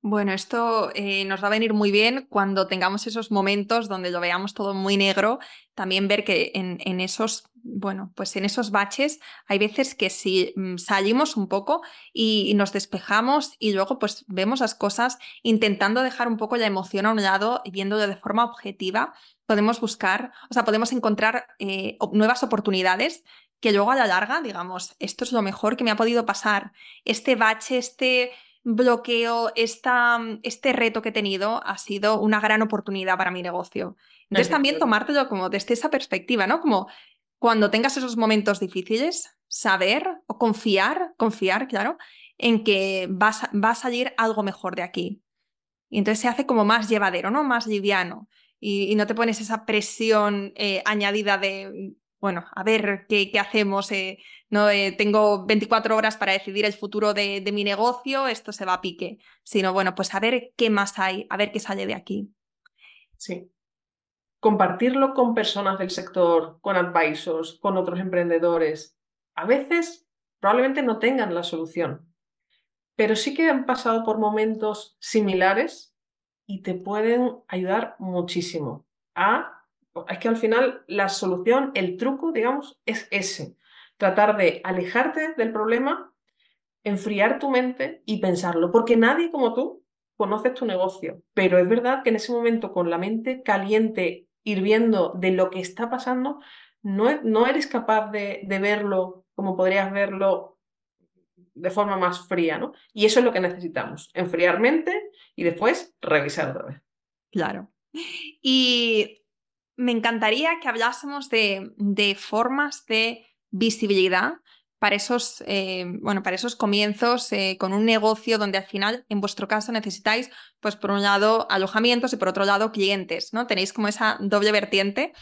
Bueno, esto eh, nos va a venir muy bien cuando tengamos esos momentos donde lo veamos todo muy negro, también ver que en, esos, bueno, pues en esos baches hay veces que si mm, salimos un poco y, nos despejamos y luego pues vemos las cosas intentando dejar un poco la emoción a un lado y viéndolo de forma objetiva, podemos buscar, o sea, podemos encontrar eh, nuevas oportunidades que luego a la larga, digamos, esto es lo mejor que me ha podido pasar. Este bache, este bloqueo, esta, este reto que he tenido ha sido una gran oportunidad para mi negocio. Entonces también tomártelo como desde esa perspectiva, ¿no? Como cuando tengas esos momentos difíciles, saber o confiar, confiar, claro, en que va a salir algo mejor de aquí. Y entonces se hace como más llevadero, ¿no? Más liviano y, no te pones esa presión eh, añadida de, bueno, a ver qué, hacemos. Eh, no tengo 24 horas para decidir el futuro de, mi negocio, esto se va a pique. Sino, bueno, pues a ver qué más hay, a ver qué sale de aquí. Sí. Compartirlo con personas del sector, con advisors, con otros emprendedores. A veces probablemente no tengan la solución, pero sí que han pasado por momentos similares y te pueden ayudar muchísimo a... Es que al final la solución, el truco, digamos, es ese. Tratar de alejarte del problema, enfriar tu mente y pensarlo, porque nadie como tú conoce tu negocio, pero es verdad que en ese momento con la mente caliente, hirviendo de lo que está pasando, no, no eres capaz de, verlo como podrías verlo de forma más fría, ¿no? Y eso es lo que necesitamos, enfriar mente y después revisar otra vez. Claro. Y me encantaría que hablásemos de formas de visibilidad para esos, eh, bueno, para esos comienzos eh, con un negocio donde al final, en vuestro caso, necesitáis, pues por un lado, alojamientos y por otro lado, clientes, ¿no? Tenéis como esa doble vertiente.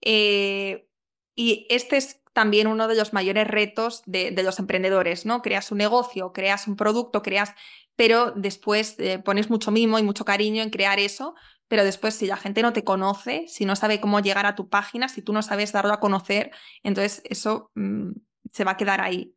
Eh, y este es también uno de los mayores retos de, los emprendedores, ¿no? Creas un negocio, creas un producto, creas, pero después eh, pones mucho mimo y mucho cariño en crear eso, pero después si la gente no te conoce, si no sabe cómo llegar a tu página, si tú no sabes darlo a conocer, entonces eso mm, se va a quedar ahí.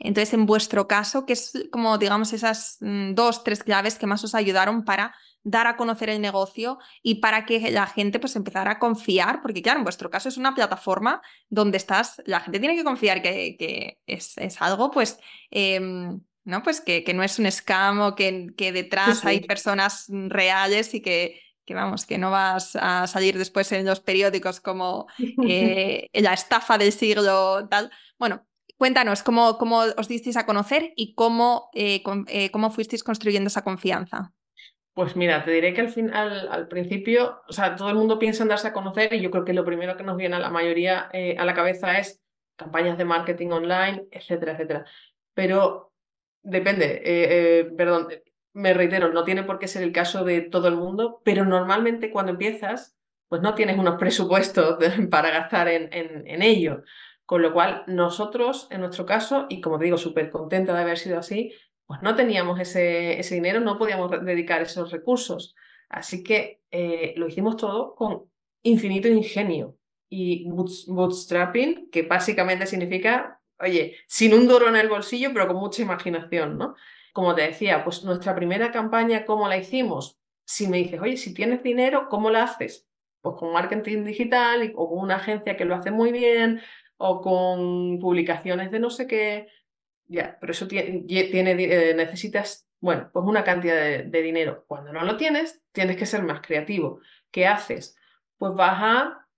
Entonces, en vuestro caso, ¿qué es como, digamos, esas mm, dos, tres claves que más os ayudaron para dar a conocer el negocio y para que la gente pues empezara a confiar, porque claro, en vuestro caso es una plataforma donde estás, la gente tiene que confiar que, es, algo pues... Em, ¿no? Pues que, que, no es un scam o que, que detrás hay personas reales y que, que vamos, que no vas a salir después en los periódicos como <laughs> eh, la estafa del siglo tal. Bueno, cuéntanos cómo, cómo os disteis a conocer y cómo, eh, eh, cómo fuisteis construyendo esa confianza. Pues mira, te diré que al, final, al, principio, o sea, todo el mundo piensa en darse a conocer y yo creo que lo primero que nos viene a la mayoría a la cabeza es campañas de marketing online, etcétera, etcétera. Pero depende, perdón, me reitero, no tiene por qué ser el caso de todo el mundo, pero normalmente cuando empiezas, pues no tienes unos <laughs> presupuestos para gastar en, en, ello. Con lo cual, nosotros, en nuestro caso, y como te digo, súper contenta de haber sido así, pues no teníamos ese, ese dinero, no podíamos dedicar esos recursos. Así que eh, lo hicimos todo con infinito ingenio y bootstrapping, que básicamente significa, oye, sin un duro en el bolsillo, pero con mucha imaginación, ¿no? Como te decía, pues nuestra primera campaña, ¿cómo la hicimos? Si me dices, oye, si tienes dinero, ¿cómo la haces? Pues con marketing digital o con una agencia que lo hace muy bien o con publicaciones de no sé qué Ya, pero eso tiene, tiene eh, necesitas, bueno, pues una cantidad de, de dinero. Cuando no lo tienes, tienes que ser más creativo. ¿Qué haces? Pues vas a,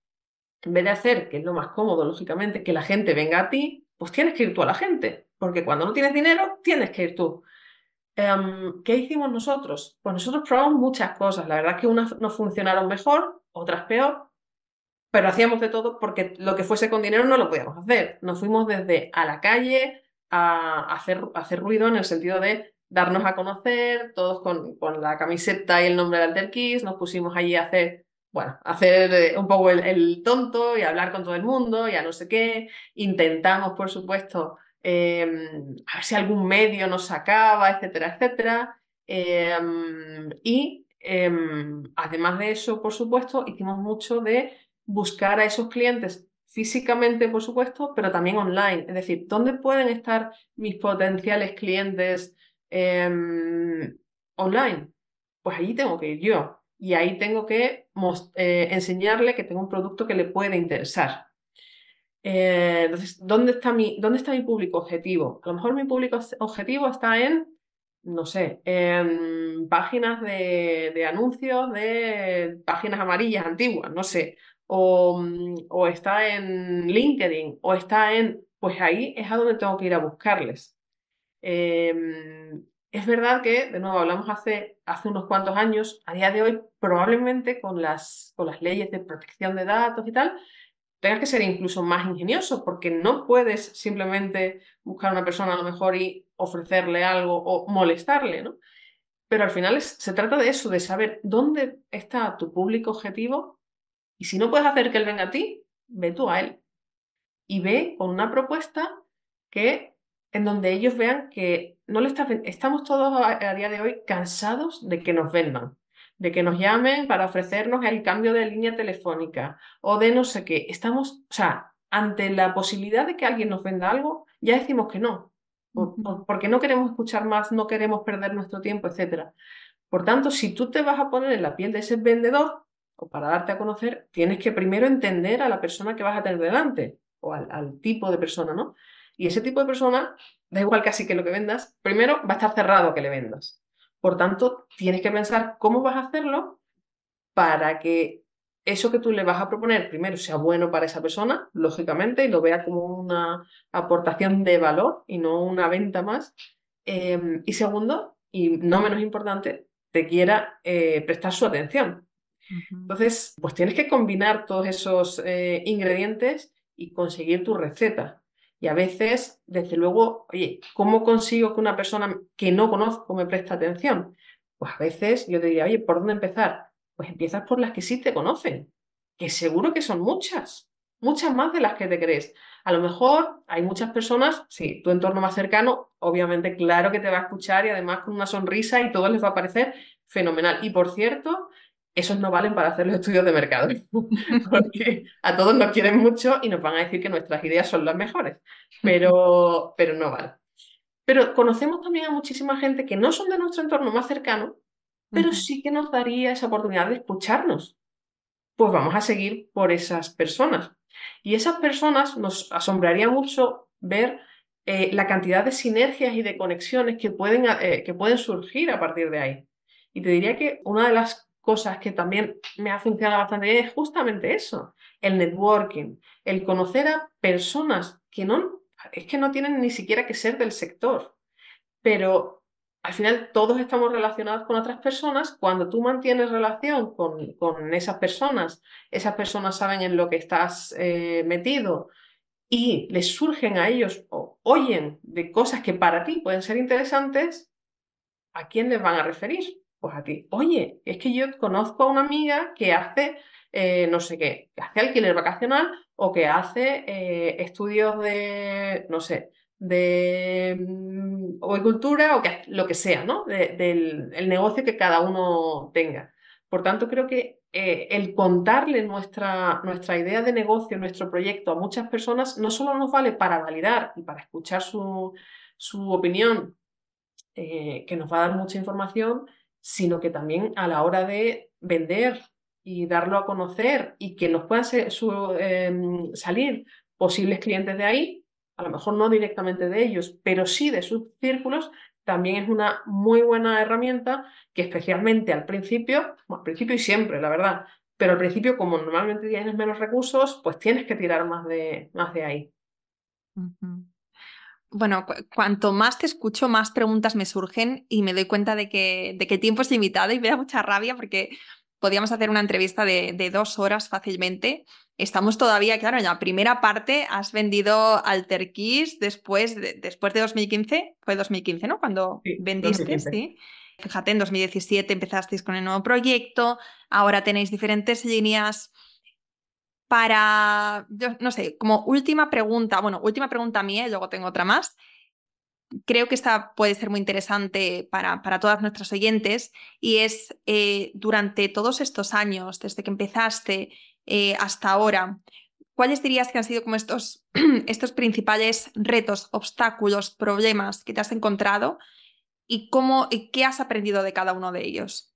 en vez de hacer, que es lo más cómodo, lógicamente, que la gente venga a ti, pues tienes que ir tú a la gente, porque cuando no tienes dinero, tienes que ir tú. Em, ¿Qué hicimos nosotros? Pues nosotros probamos muchas cosas. La verdad es que unas nos funcionaron mejor, otras peor, pero hacíamos de todo porque lo que fuese con dinero no lo podíamos hacer. Nos fuimos desde a la calle a hacer, hacer ruido en el sentido de darnos a conocer, todos con, con la camiseta y el nombre de Alter nos pusimos allí a hacer bueno, hacer eh, un poco el, tonto y hablar con todo el mundo, ya no sé qué. Intentamos, por supuesto, em, a ver si algún medio nos sacaba, etcétera, etcétera. Em, y em, además de eso, por supuesto, hicimos mucho de buscar a esos clientes físicamente, por supuesto, pero también online. Es decir, ¿dónde pueden estar mis potenciales clientes online? Pues allí tengo que ir yo y ahí tengo que eh, enseñarle que tengo un producto que le puede interesar. Eh, entonces, ¿dónde está, mi, ¿dónde está mi público objetivo? A lo mejor mi público objetivo está en, no sé, en páginas de, anuncios de páginas amarillas antiguas, no sé, o, o, está en LinkedIn, o está en, pues ahí es a donde tengo que ir a buscarles. Em, es verdad que, de nuevo, hablamos hace, hace unos cuantos años, a día de hoy, probablemente con las, con las leyes de protección de datos y tal, tengas que ser incluso más ingenioso, porque no puedes simplemente buscar a una persona a lo mejor y ofrecerle algo o molestarle, ¿no? Pero al final se trata de eso, de saber dónde está tu público objetivo y si no puedes hacer que él venga a ti, ve tú a él. Y ve con una propuesta que en donde ellos vean que no le estamos todos a, día de hoy cansados de que nos vendan, de que nos llamen para ofrecernos el cambio de línea telefónica o de no sé qué. Estamos, o sea, ante la posibilidad de que alguien nos venda algo, ya decimos que no, porque no queremos escuchar más, no queremos perder nuestro tiempo, etc. Por tanto, si tú te vas a poner en la piel de ese vendedor, o para darte a conocer, tienes que primero entender a la persona que vas a tener delante, o al, al tipo de persona, ¿no? Y ese tipo de persona, da igual casi que lo que vendas, primero va a estar cerrado que le vendas. Por tanto, tienes que pensar cómo vas a hacerlo para que eso que tú le vas a proponer, primero, sea bueno para esa persona, lógicamente, y lo vea como una aportación de valor y no una venta más. Em, y segundo, y no menos importante, te quiera eh, prestar su atención. Entonces, pues tienes que combinar todos esos eh, ingredientes y conseguir tu receta. Y a veces, desde luego, oye, ¿cómo consigo que una persona que no conozco me preste atención? Pues a veces yo te diría, oye, ¿por dónde empezar? Pues empiezas por las que sí te conocen, que seguro que son muchas, muchas más de las que te crees. A lo mejor hay muchas personas, sí, tu entorno más cercano, obviamente, claro que te va a escuchar y además con una sonrisa y todo les va a parecer fenomenal. Y por cierto, esos no valen para hacer los estudios de mercado, <laughs> porque a todos nos quieren mucho y nos van a decir que nuestras ideas son las mejores, pero, pero no vale. Pero conocemos también a muchísima gente que no son de nuestro entorno más cercano, pero sí que nos daría esa oportunidad de escucharnos. Pues vamos a seguir por esas personas. Y esas personas nos asombraría mucho ver eh, la cantidad de sinergias y de conexiones que pueden, eh, que pueden surgir a partir de ahí. Y te diría que una de las cosas que también me ha funcionado bastante bien es justamente eso, el networking, el conocer a personas que no, es que no tienen ni siquiera que ser del sector, pero al final todos estamos relacionados con otras personas, cuando tú mantienes relación con, con esas personas, esas personas saben en lo que estás eh, metido y les surgen a ellos o oyen de cosas que para ti pueden ser interesantes, ¿a quién les van a referir? Pues a ti, oye, es que yo conozco a una amiga que hace eh, no sé qué, que hace alquiler vacacional o que hace eh, estudios de, no sé, de cultura o que, lo que sea, ¿no? del el negocio que cada uno tenga. Por tanto, creo que eh, el contarle nuestra, nuestra idea de negocio, nuestro proyecto a muchas personas, no solo nos vale para validar y para escuchar su, su opinión, que nos va a dar mucha información, sino que también a la hora de vender y darlo a conocer y que nos puedan em, salir posibles clientes de ahí, a lo mejor no directamente de ellos, pero sí de sus círculos, también es una muy buena herramienta que especialmente al principio, al principio y siempre, la verdad, pero al principio como normalmente tienes menos recursos, pues tienes que tirar más de, más de ahí. Bueno, cuanto más te escucho, más preguntas me surgen y me doy cuenta de que, de que tiempo es limitado y me da mucha rabia porque podíamos hacer una entrevista de, dos horas fácilmente. Estamos todavía, claro, en la primera parte has vendido Alter Keys después de, después de 2015, fue 2015, ¿no? Cuando vendiste, sí. Fíjate, en 2017 empezasteis con el nuevo proyecto, ahora tenéis diferentes líneas. Para, yo no sé, como última pregunta, bueno, última pregunta mía y luego tengo otra más. Creo que esta puede ser muy interesante para, para todas nuestras oyentes y es eh, durante todos estos años, desde que empezaste eh, hasta ahora, ¿cuáles dirías que han sido como estos, <clears throat> estos principales retos, obstáculos, problemas que te has encontrado y, cómo, y qué has aprendido de cada uno de ellos?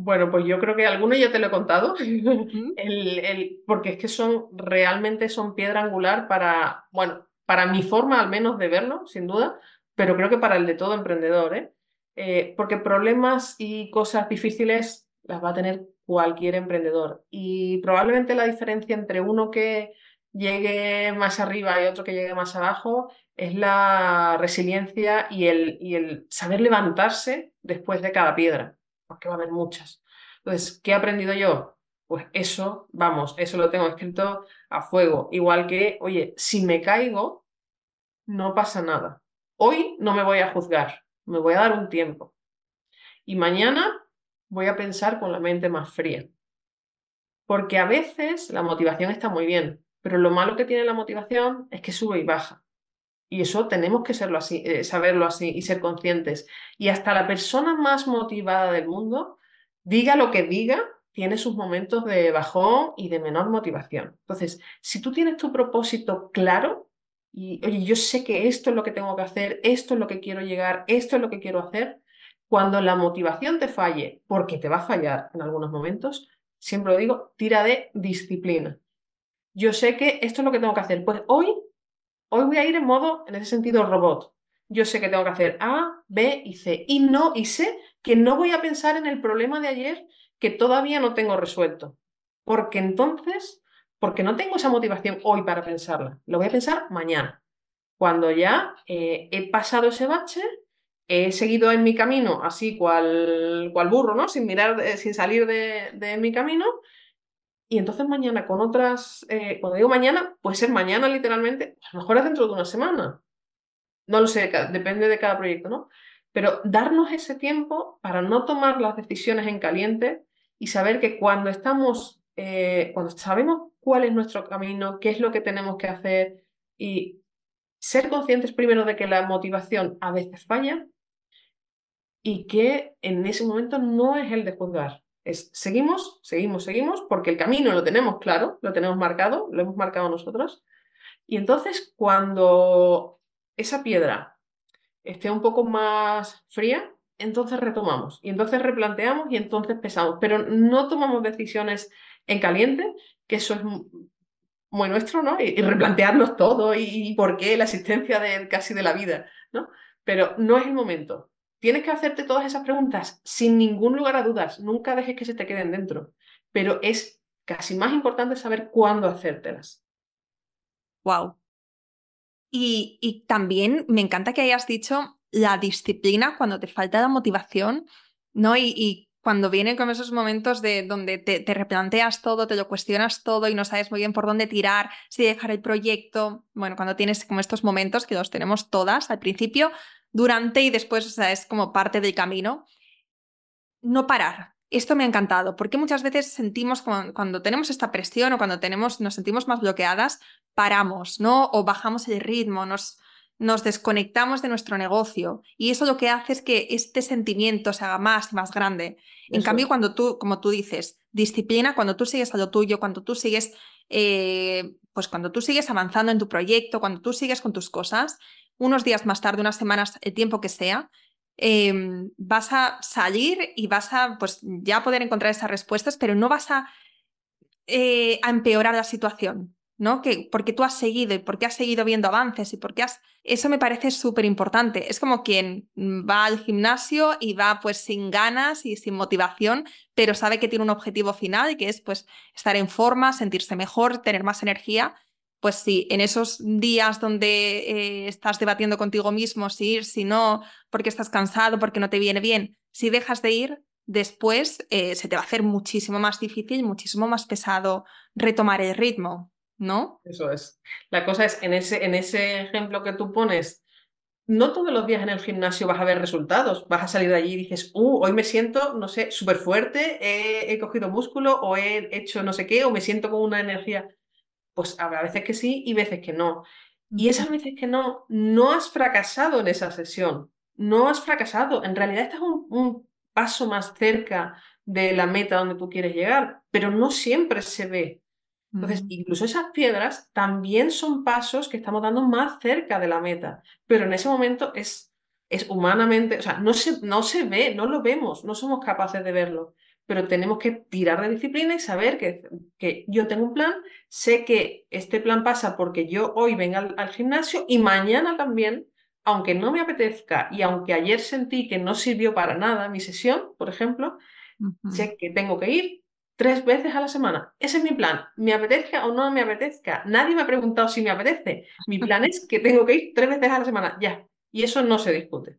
Bueno, pues yo creo que alguno ya te lo he contado, <laughs> el, el, porque es que son realmente son piedra angular para, bueno, para mi forma al menos de verlo, sin duda, pero creo que para el de todo emprendedor, ¿eh? Eh, porque problemas y cosas difíciles las va a tener cualquier emprendedor. Y probablemente la diferencia entre uno que llegue más arriba y otro que llegue más abajo es la resiliencia y el, y el saber levantarse después de cada piedra, porque va a haber muchas. Entonces, ¿qué he aprendido yo? Pues eso, vamos, eso lo tengo escrito a fuego. Igual que, oye, si me caigo, no pasa nada. Hoy no me voy a juzgar, me voy a dar un tiempo. Y mañana voy a pensar con la mente más fría. Porque a veces la motivación está muy bien, pero lo malo que tiene la motivación es que sube y baja. Y eso tenemos que serlo así, eh, saberlo así y ser conscientes. Y hasta la persona más motivada del mundo, diga lo que diga, tiene sus momentos de bajón y de menor motivación. Entonces, si tú tienes tu propósito claro y, oye, yo sé que esto es lo que tengo que hacer, esto es lo que quiero llegar, esto es lo que quiero hacer, cuando la motivación te falle, porque te va a fallar en algunos momentos, siempre lo digo, tira de disciplina. Yo sé que esto es lo que tengo que hacer. Pues hoy, hoy voy a ir en modo, en ese sentido, robot. Yo sé que tengo que hacer A, B y C. Y no, y sé que no voy a pensar en el problema de ayer que todavía no tengo resuelto. Porque entonces, porque no tengo esa motivación hoy para pensarla, lo voy a pensar mañana, cuando ya eh, he pasado ese bache, he seguido en mi camino así cual, cual burro, ¿no? Sin mirar, eh, sin salir de, mi camino. Y entonces mañana con otras, eh, cuando digo mañana, puede ser mañana literalmente, a lo mejor es dentro de una semana. No lo sé, depende de cada proyecto, ¿no? Pero darnos ese tiempo para no tomar las decisiones en caliente y saber que cuando estamos, eh, cuando sabemos cuál es nuestro camino, qué es lo que tenemos que hacer y ser conscientes primero de que la motivación a veces falla y que en ese momento no es el de juzgar. Es seguimos, seguimos, seguimos, porque el camino lo tenemos claro, lo tenemos marcado, lo hemos marcado nosotros. Y entonces cuando esa piedra esté un poco más fría, entonces retomamos y entonces replanteamos y entonces pesamos, pero no tomamos decisiones en caliente, que eso es muy nuestro, ¿no? Y, replantearnos todo y, por qué la existencia de casi de la vida, ¿no? Pero no es el momento. Tienes que hacerte todas esas preguntas sin ningún lugar a dudas. Nunca dejes que se te queden dentro. Pero es casi más importante saber cuándo hacértelas. Wow. Y, y también me encanta que hayas dicho la disciplina cuando te falta la motivación, ¿no? Y, cuando vienen con esos momentos de donde te, replanteas todo, te lo cuestionas todo y no sabes muy bien por dónde tirar, si dejar el proyecto. Bueno, cuando tienes como estos momentos que los tenemos todas al principio, durante y después, o sea, es como parte del camino. No parar. Esto me ha encantado, porque muchas veces sentimos cuando, cuando tenemos esta presión o cuando tenemos, nos sentimos más bloqueadas, paramos, ¿no? O bajamos el ritmo, nos, nos desconectamos de nuestro negocio y eso lo que hace es que este sentimiento se haga más y más grande. En cambio, cuando tú, como tú dices, disciplina, cuando tú sigues a lo tuyo, cuando tú sigues, eh, pues cuando tú sigues avanzando en tu proyecto, cuando tú sigues con tus cosas, unos días más tarde, unas semanas, el tiempo que sea, em, vas a salir y vas a, pues ya poder encontrar esas respuestas, pero no vas a, eh, a empeorar la situación. ¿no? Que porque tú has seguido y porque has seguido viendo avances y porque has... Eso me parece súper importante. Es como quien va al gimnasio y va pues sin ganas y sin motivación, pero sabe que tiene un objetivo final que es pues estar en forma, sentirse mejor, tener más energía. Pues sí, en esos días donde eh, estás debatiendo contigo mismo si ir, si no, porque estás cansado, porque no te viene bien, si dejas de ir, después eh, se te va a hacer muchísimo más difícil, muchísimo más pesado retomar el ritmo. ¿no? Eso es. La cosa es, en ese, en ese ejemplo que tú pones, no todos los días en el gimnasio vas a ver resultados. Vas a salir de allí y dices, uh, hoy me siento, no sé, súper fuerte, he, cogido músculo o he hecho no sé qué, o me siento con una energía. Pues habrá veces que sí y veces que no. Y esas veces que no, no has fracasado en esa sesión. No has fracasado. En realidad estás un, un paso más cerca de la meta donde tú quieres llegar, pero no siempre se ve. Entonces, incluso esas piedras también son pasos que estamos dando más cerca de la meta, pero en ese momento es, es humanamente, o sea, no se, no se ve, no lo vemos, no somos capaces de verlo, pero tenemos que tirar de disciplina y saber que, que yo tengo un plan, sé que este plan pasa porque yo hoy venga al, gimnasio y mañana también, aunque no me apetezca y aunque ayer sentí que no sirvió para nada mi sesión, por ejemplo, sé que tengo que ir tres veces a la semana. Ese es mi plan. Me apetezca o no me apetezca. Nadie me ha preguntado si me apetece. Mi plan es que tengo que ir tres veces a la semana. Ya. Y eso no se discute.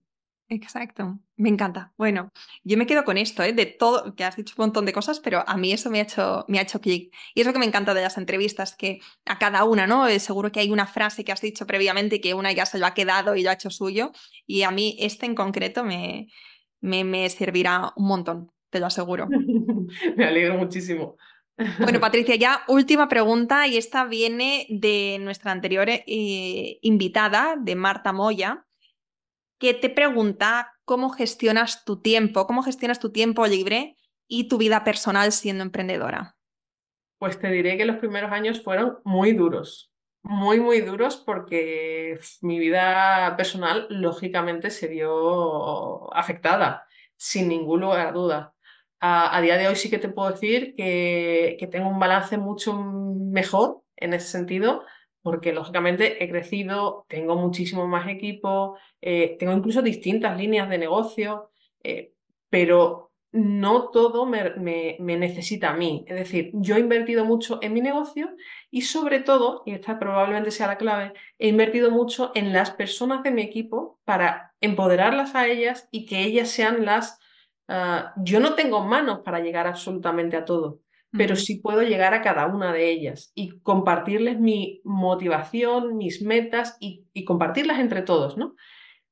Exacto, me encanta. Bueno, yo me quedo con esto, ¿eh? de todo, que has dicho un montón de cosas, pero a mí eso me ha hecho, me ha hecho clic. Y es lo que me encanta de las entrevistas, que a cada una, ¿no? Eh, seguro que hay una frase que has dicho previamente que una ya se lo ha quedado y lo ha hecho suyo, y a mí este en concreto me, me, me servirá un montón te lo aseguro. <laughs> Me alegro muchísimo. Bueno, <laughs> Patricia, ya última pregunta y esta viene de nuestra anterior eh, invitada, de Marta Moya, que te pregunta cómo gestionas tu tiempo, cómo gestionas tu tiempo libre y tu vida personal siendo emprendedora. Pues te diré que los primeros años fueron muy duros, muy, muy duros porque mi vida personal lógicamente se vio afectada, sin ningún lugar a duda a, día de hoy sí que te puedo decir que, tengo un balance mucho mejor en ese sentido, porque lógicamente he crecido, tengo muchísimo más equipo, eh, tengo incluso distintas líneas de negocio, eh, pero no todo me, me, necesita a mí. Es decir, yo he invertido mucho en mi negocio y sobre todo, y esta probablemente sea la clave, he invertido mucho en las personas de mi equipo para empoderarlas a ellas y que ellas sean las Ah, yo no tengo manos para llegar absolutamente a todo, pero sí puedo llegar a cada una de ellas y compartirles mi motivación, mis metas y, compartirlas entre todos, ¿no?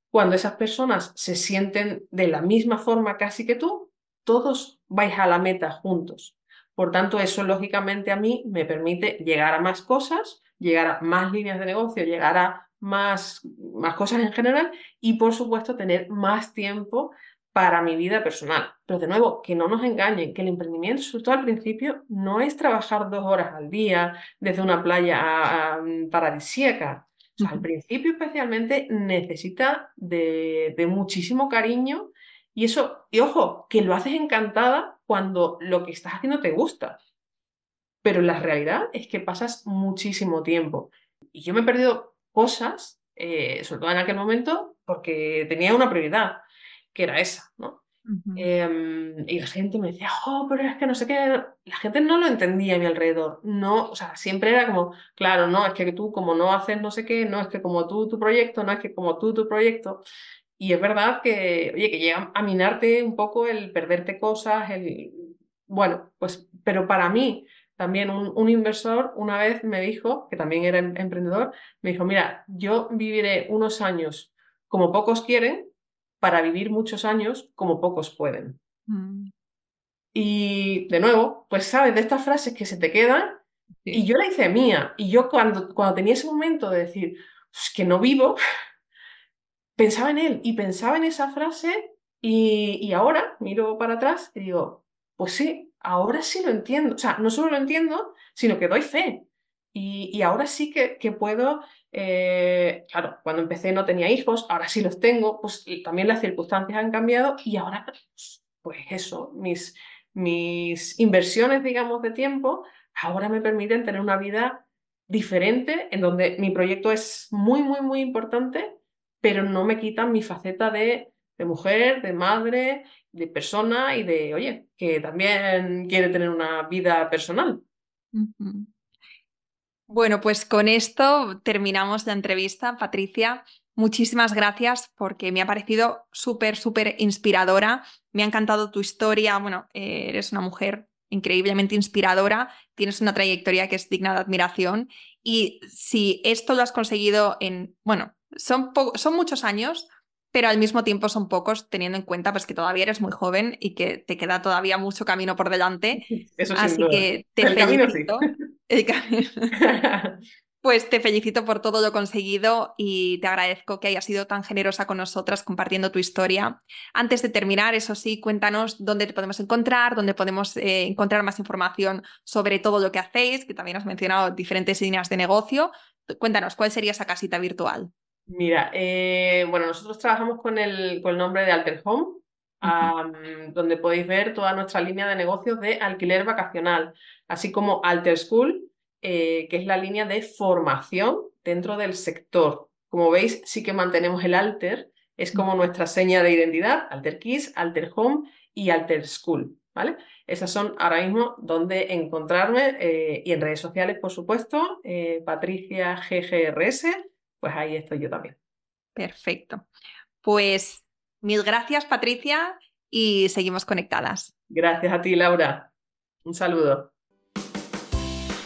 Cuando esas personas se sienten de la misma forma casi que tú, todos vais a la meta juntos. Por tanto, eso lógicamente a mí me permite llegar a más cosas, llegar a más líneas de negocio, llegar a más, más cosas en general y, por supuesto, tener más tiempo para mi vida personal. Pero de nuevo, que no nos engañen, que el emprendimiento, sobre todo al principio, no es trabajar dos horas al día desde una playa mm, paradisíaca. al principio especialmente necesita de, muchísimo cariño y eso, y ojo, que lo haces encantada cuando lo que estás haciendo te gusta. Pero la realidad es que pasas muchísimo tiempo. Y yo me he perdido cosas, eh, sobre todo en aquel momento, porque tenía una prioridad que era esa, ¿no? Em, y la gente me decía, oh, pero es que no sé qué, la gente no lo entendía a mi alrededor, no, o sea, siempre era como, claro, no, es que tú como no haces no sé qué, no, es que como tú tu proyecto, no, es que como tú tu proyecto, y es verdad que, oye, que llega a minarte un poco el perderte cosas, el, bueno, pues, pero para mí, también un, un, inversor una vez me dijo, que también era em, emprendedor, me dijo, mira, yo viviré unos años como pocos quieren, para vivir muchos años como pocos pueden. Mm. Y de nuevo, pues sabes, de estas frases que se te quedan, y yo la hice mía. Y yo cuando, cuando tenía ese momento de decir, pues que no vivo, <laughs> pensaba en él y pensaba en esa frase y, y, ahora miro para atrás y digo, pues sí, ahora sí lo entiendo. O sea, no solo lo entiendo, sino que doy fe. Y, ahora sí que, puedo eh, claro, cuando empecé no tenía hijos, ahora sí los tengo, pues también las circunstancias han cambiado y ahora, pues eso, mis, mis inversiones, digamos, de tiempo, ahora me permiten tener una vida diferente, en donde mi proyecto es muy, muy, muy importante, pero no me quitan mi faceta de, de mujer, de madre, de persona y de, oye, que también quiere tener una vida personal. Bueno, pues con esto terminamos la entrevista, Patricia. Muchísimas gracias porque me ha parecido súper, súper inspiradora. Me ha encantado tu historia. Bueno, eh, eres una mujer increíblemente inspiradora, tienes una trayectoria que es digna de admiración y si esto lo has conseguido en, bueno, son, son muchos años, pero al mismo tiempo son pocos teniendo en cuenta pues, que todavía eres muy joven y que te queda todavía mucho camino por delante. <laughs> Eso Así que te felicito. El camino. <laughs> <laughs> Pues te felicito por todo lo conseguido y te agradezco que hayas sido tan generosa con nosotras compartiendo tu historia. Antes de terminar, eso sí, cuéntanos dónde te podemos encontrar, dónde podemos eh, encontrar más información sobre todo lo que hacéis, que también has mencionado diferentes líneas de negocio. Cuéntanos, ¿cuál sería esa casita virtual? Mira, eh, bueno, nosotros trabajamos con el, con el nombre de Alter Home, donde podéis ver toda nuestra línea de negocios de alquiler vacacional, así como Alter School, eh, que es la línea de formación dentro del sector. Como veis, sí que mantenemos el Alter, es como nuestra seña de identidad, Alter Kids, Alter Home y Alter School, ¿vale? Esas son ahora mismo donde encontrarme eh, y en redes sociales, por supuesto, eh, Patricia GGRS, pues ahí estoy yo también. Perfecto. Pues mil gracias, Patricia, y seguimos conectadas. Gracias a ti, Laura. Un saludo.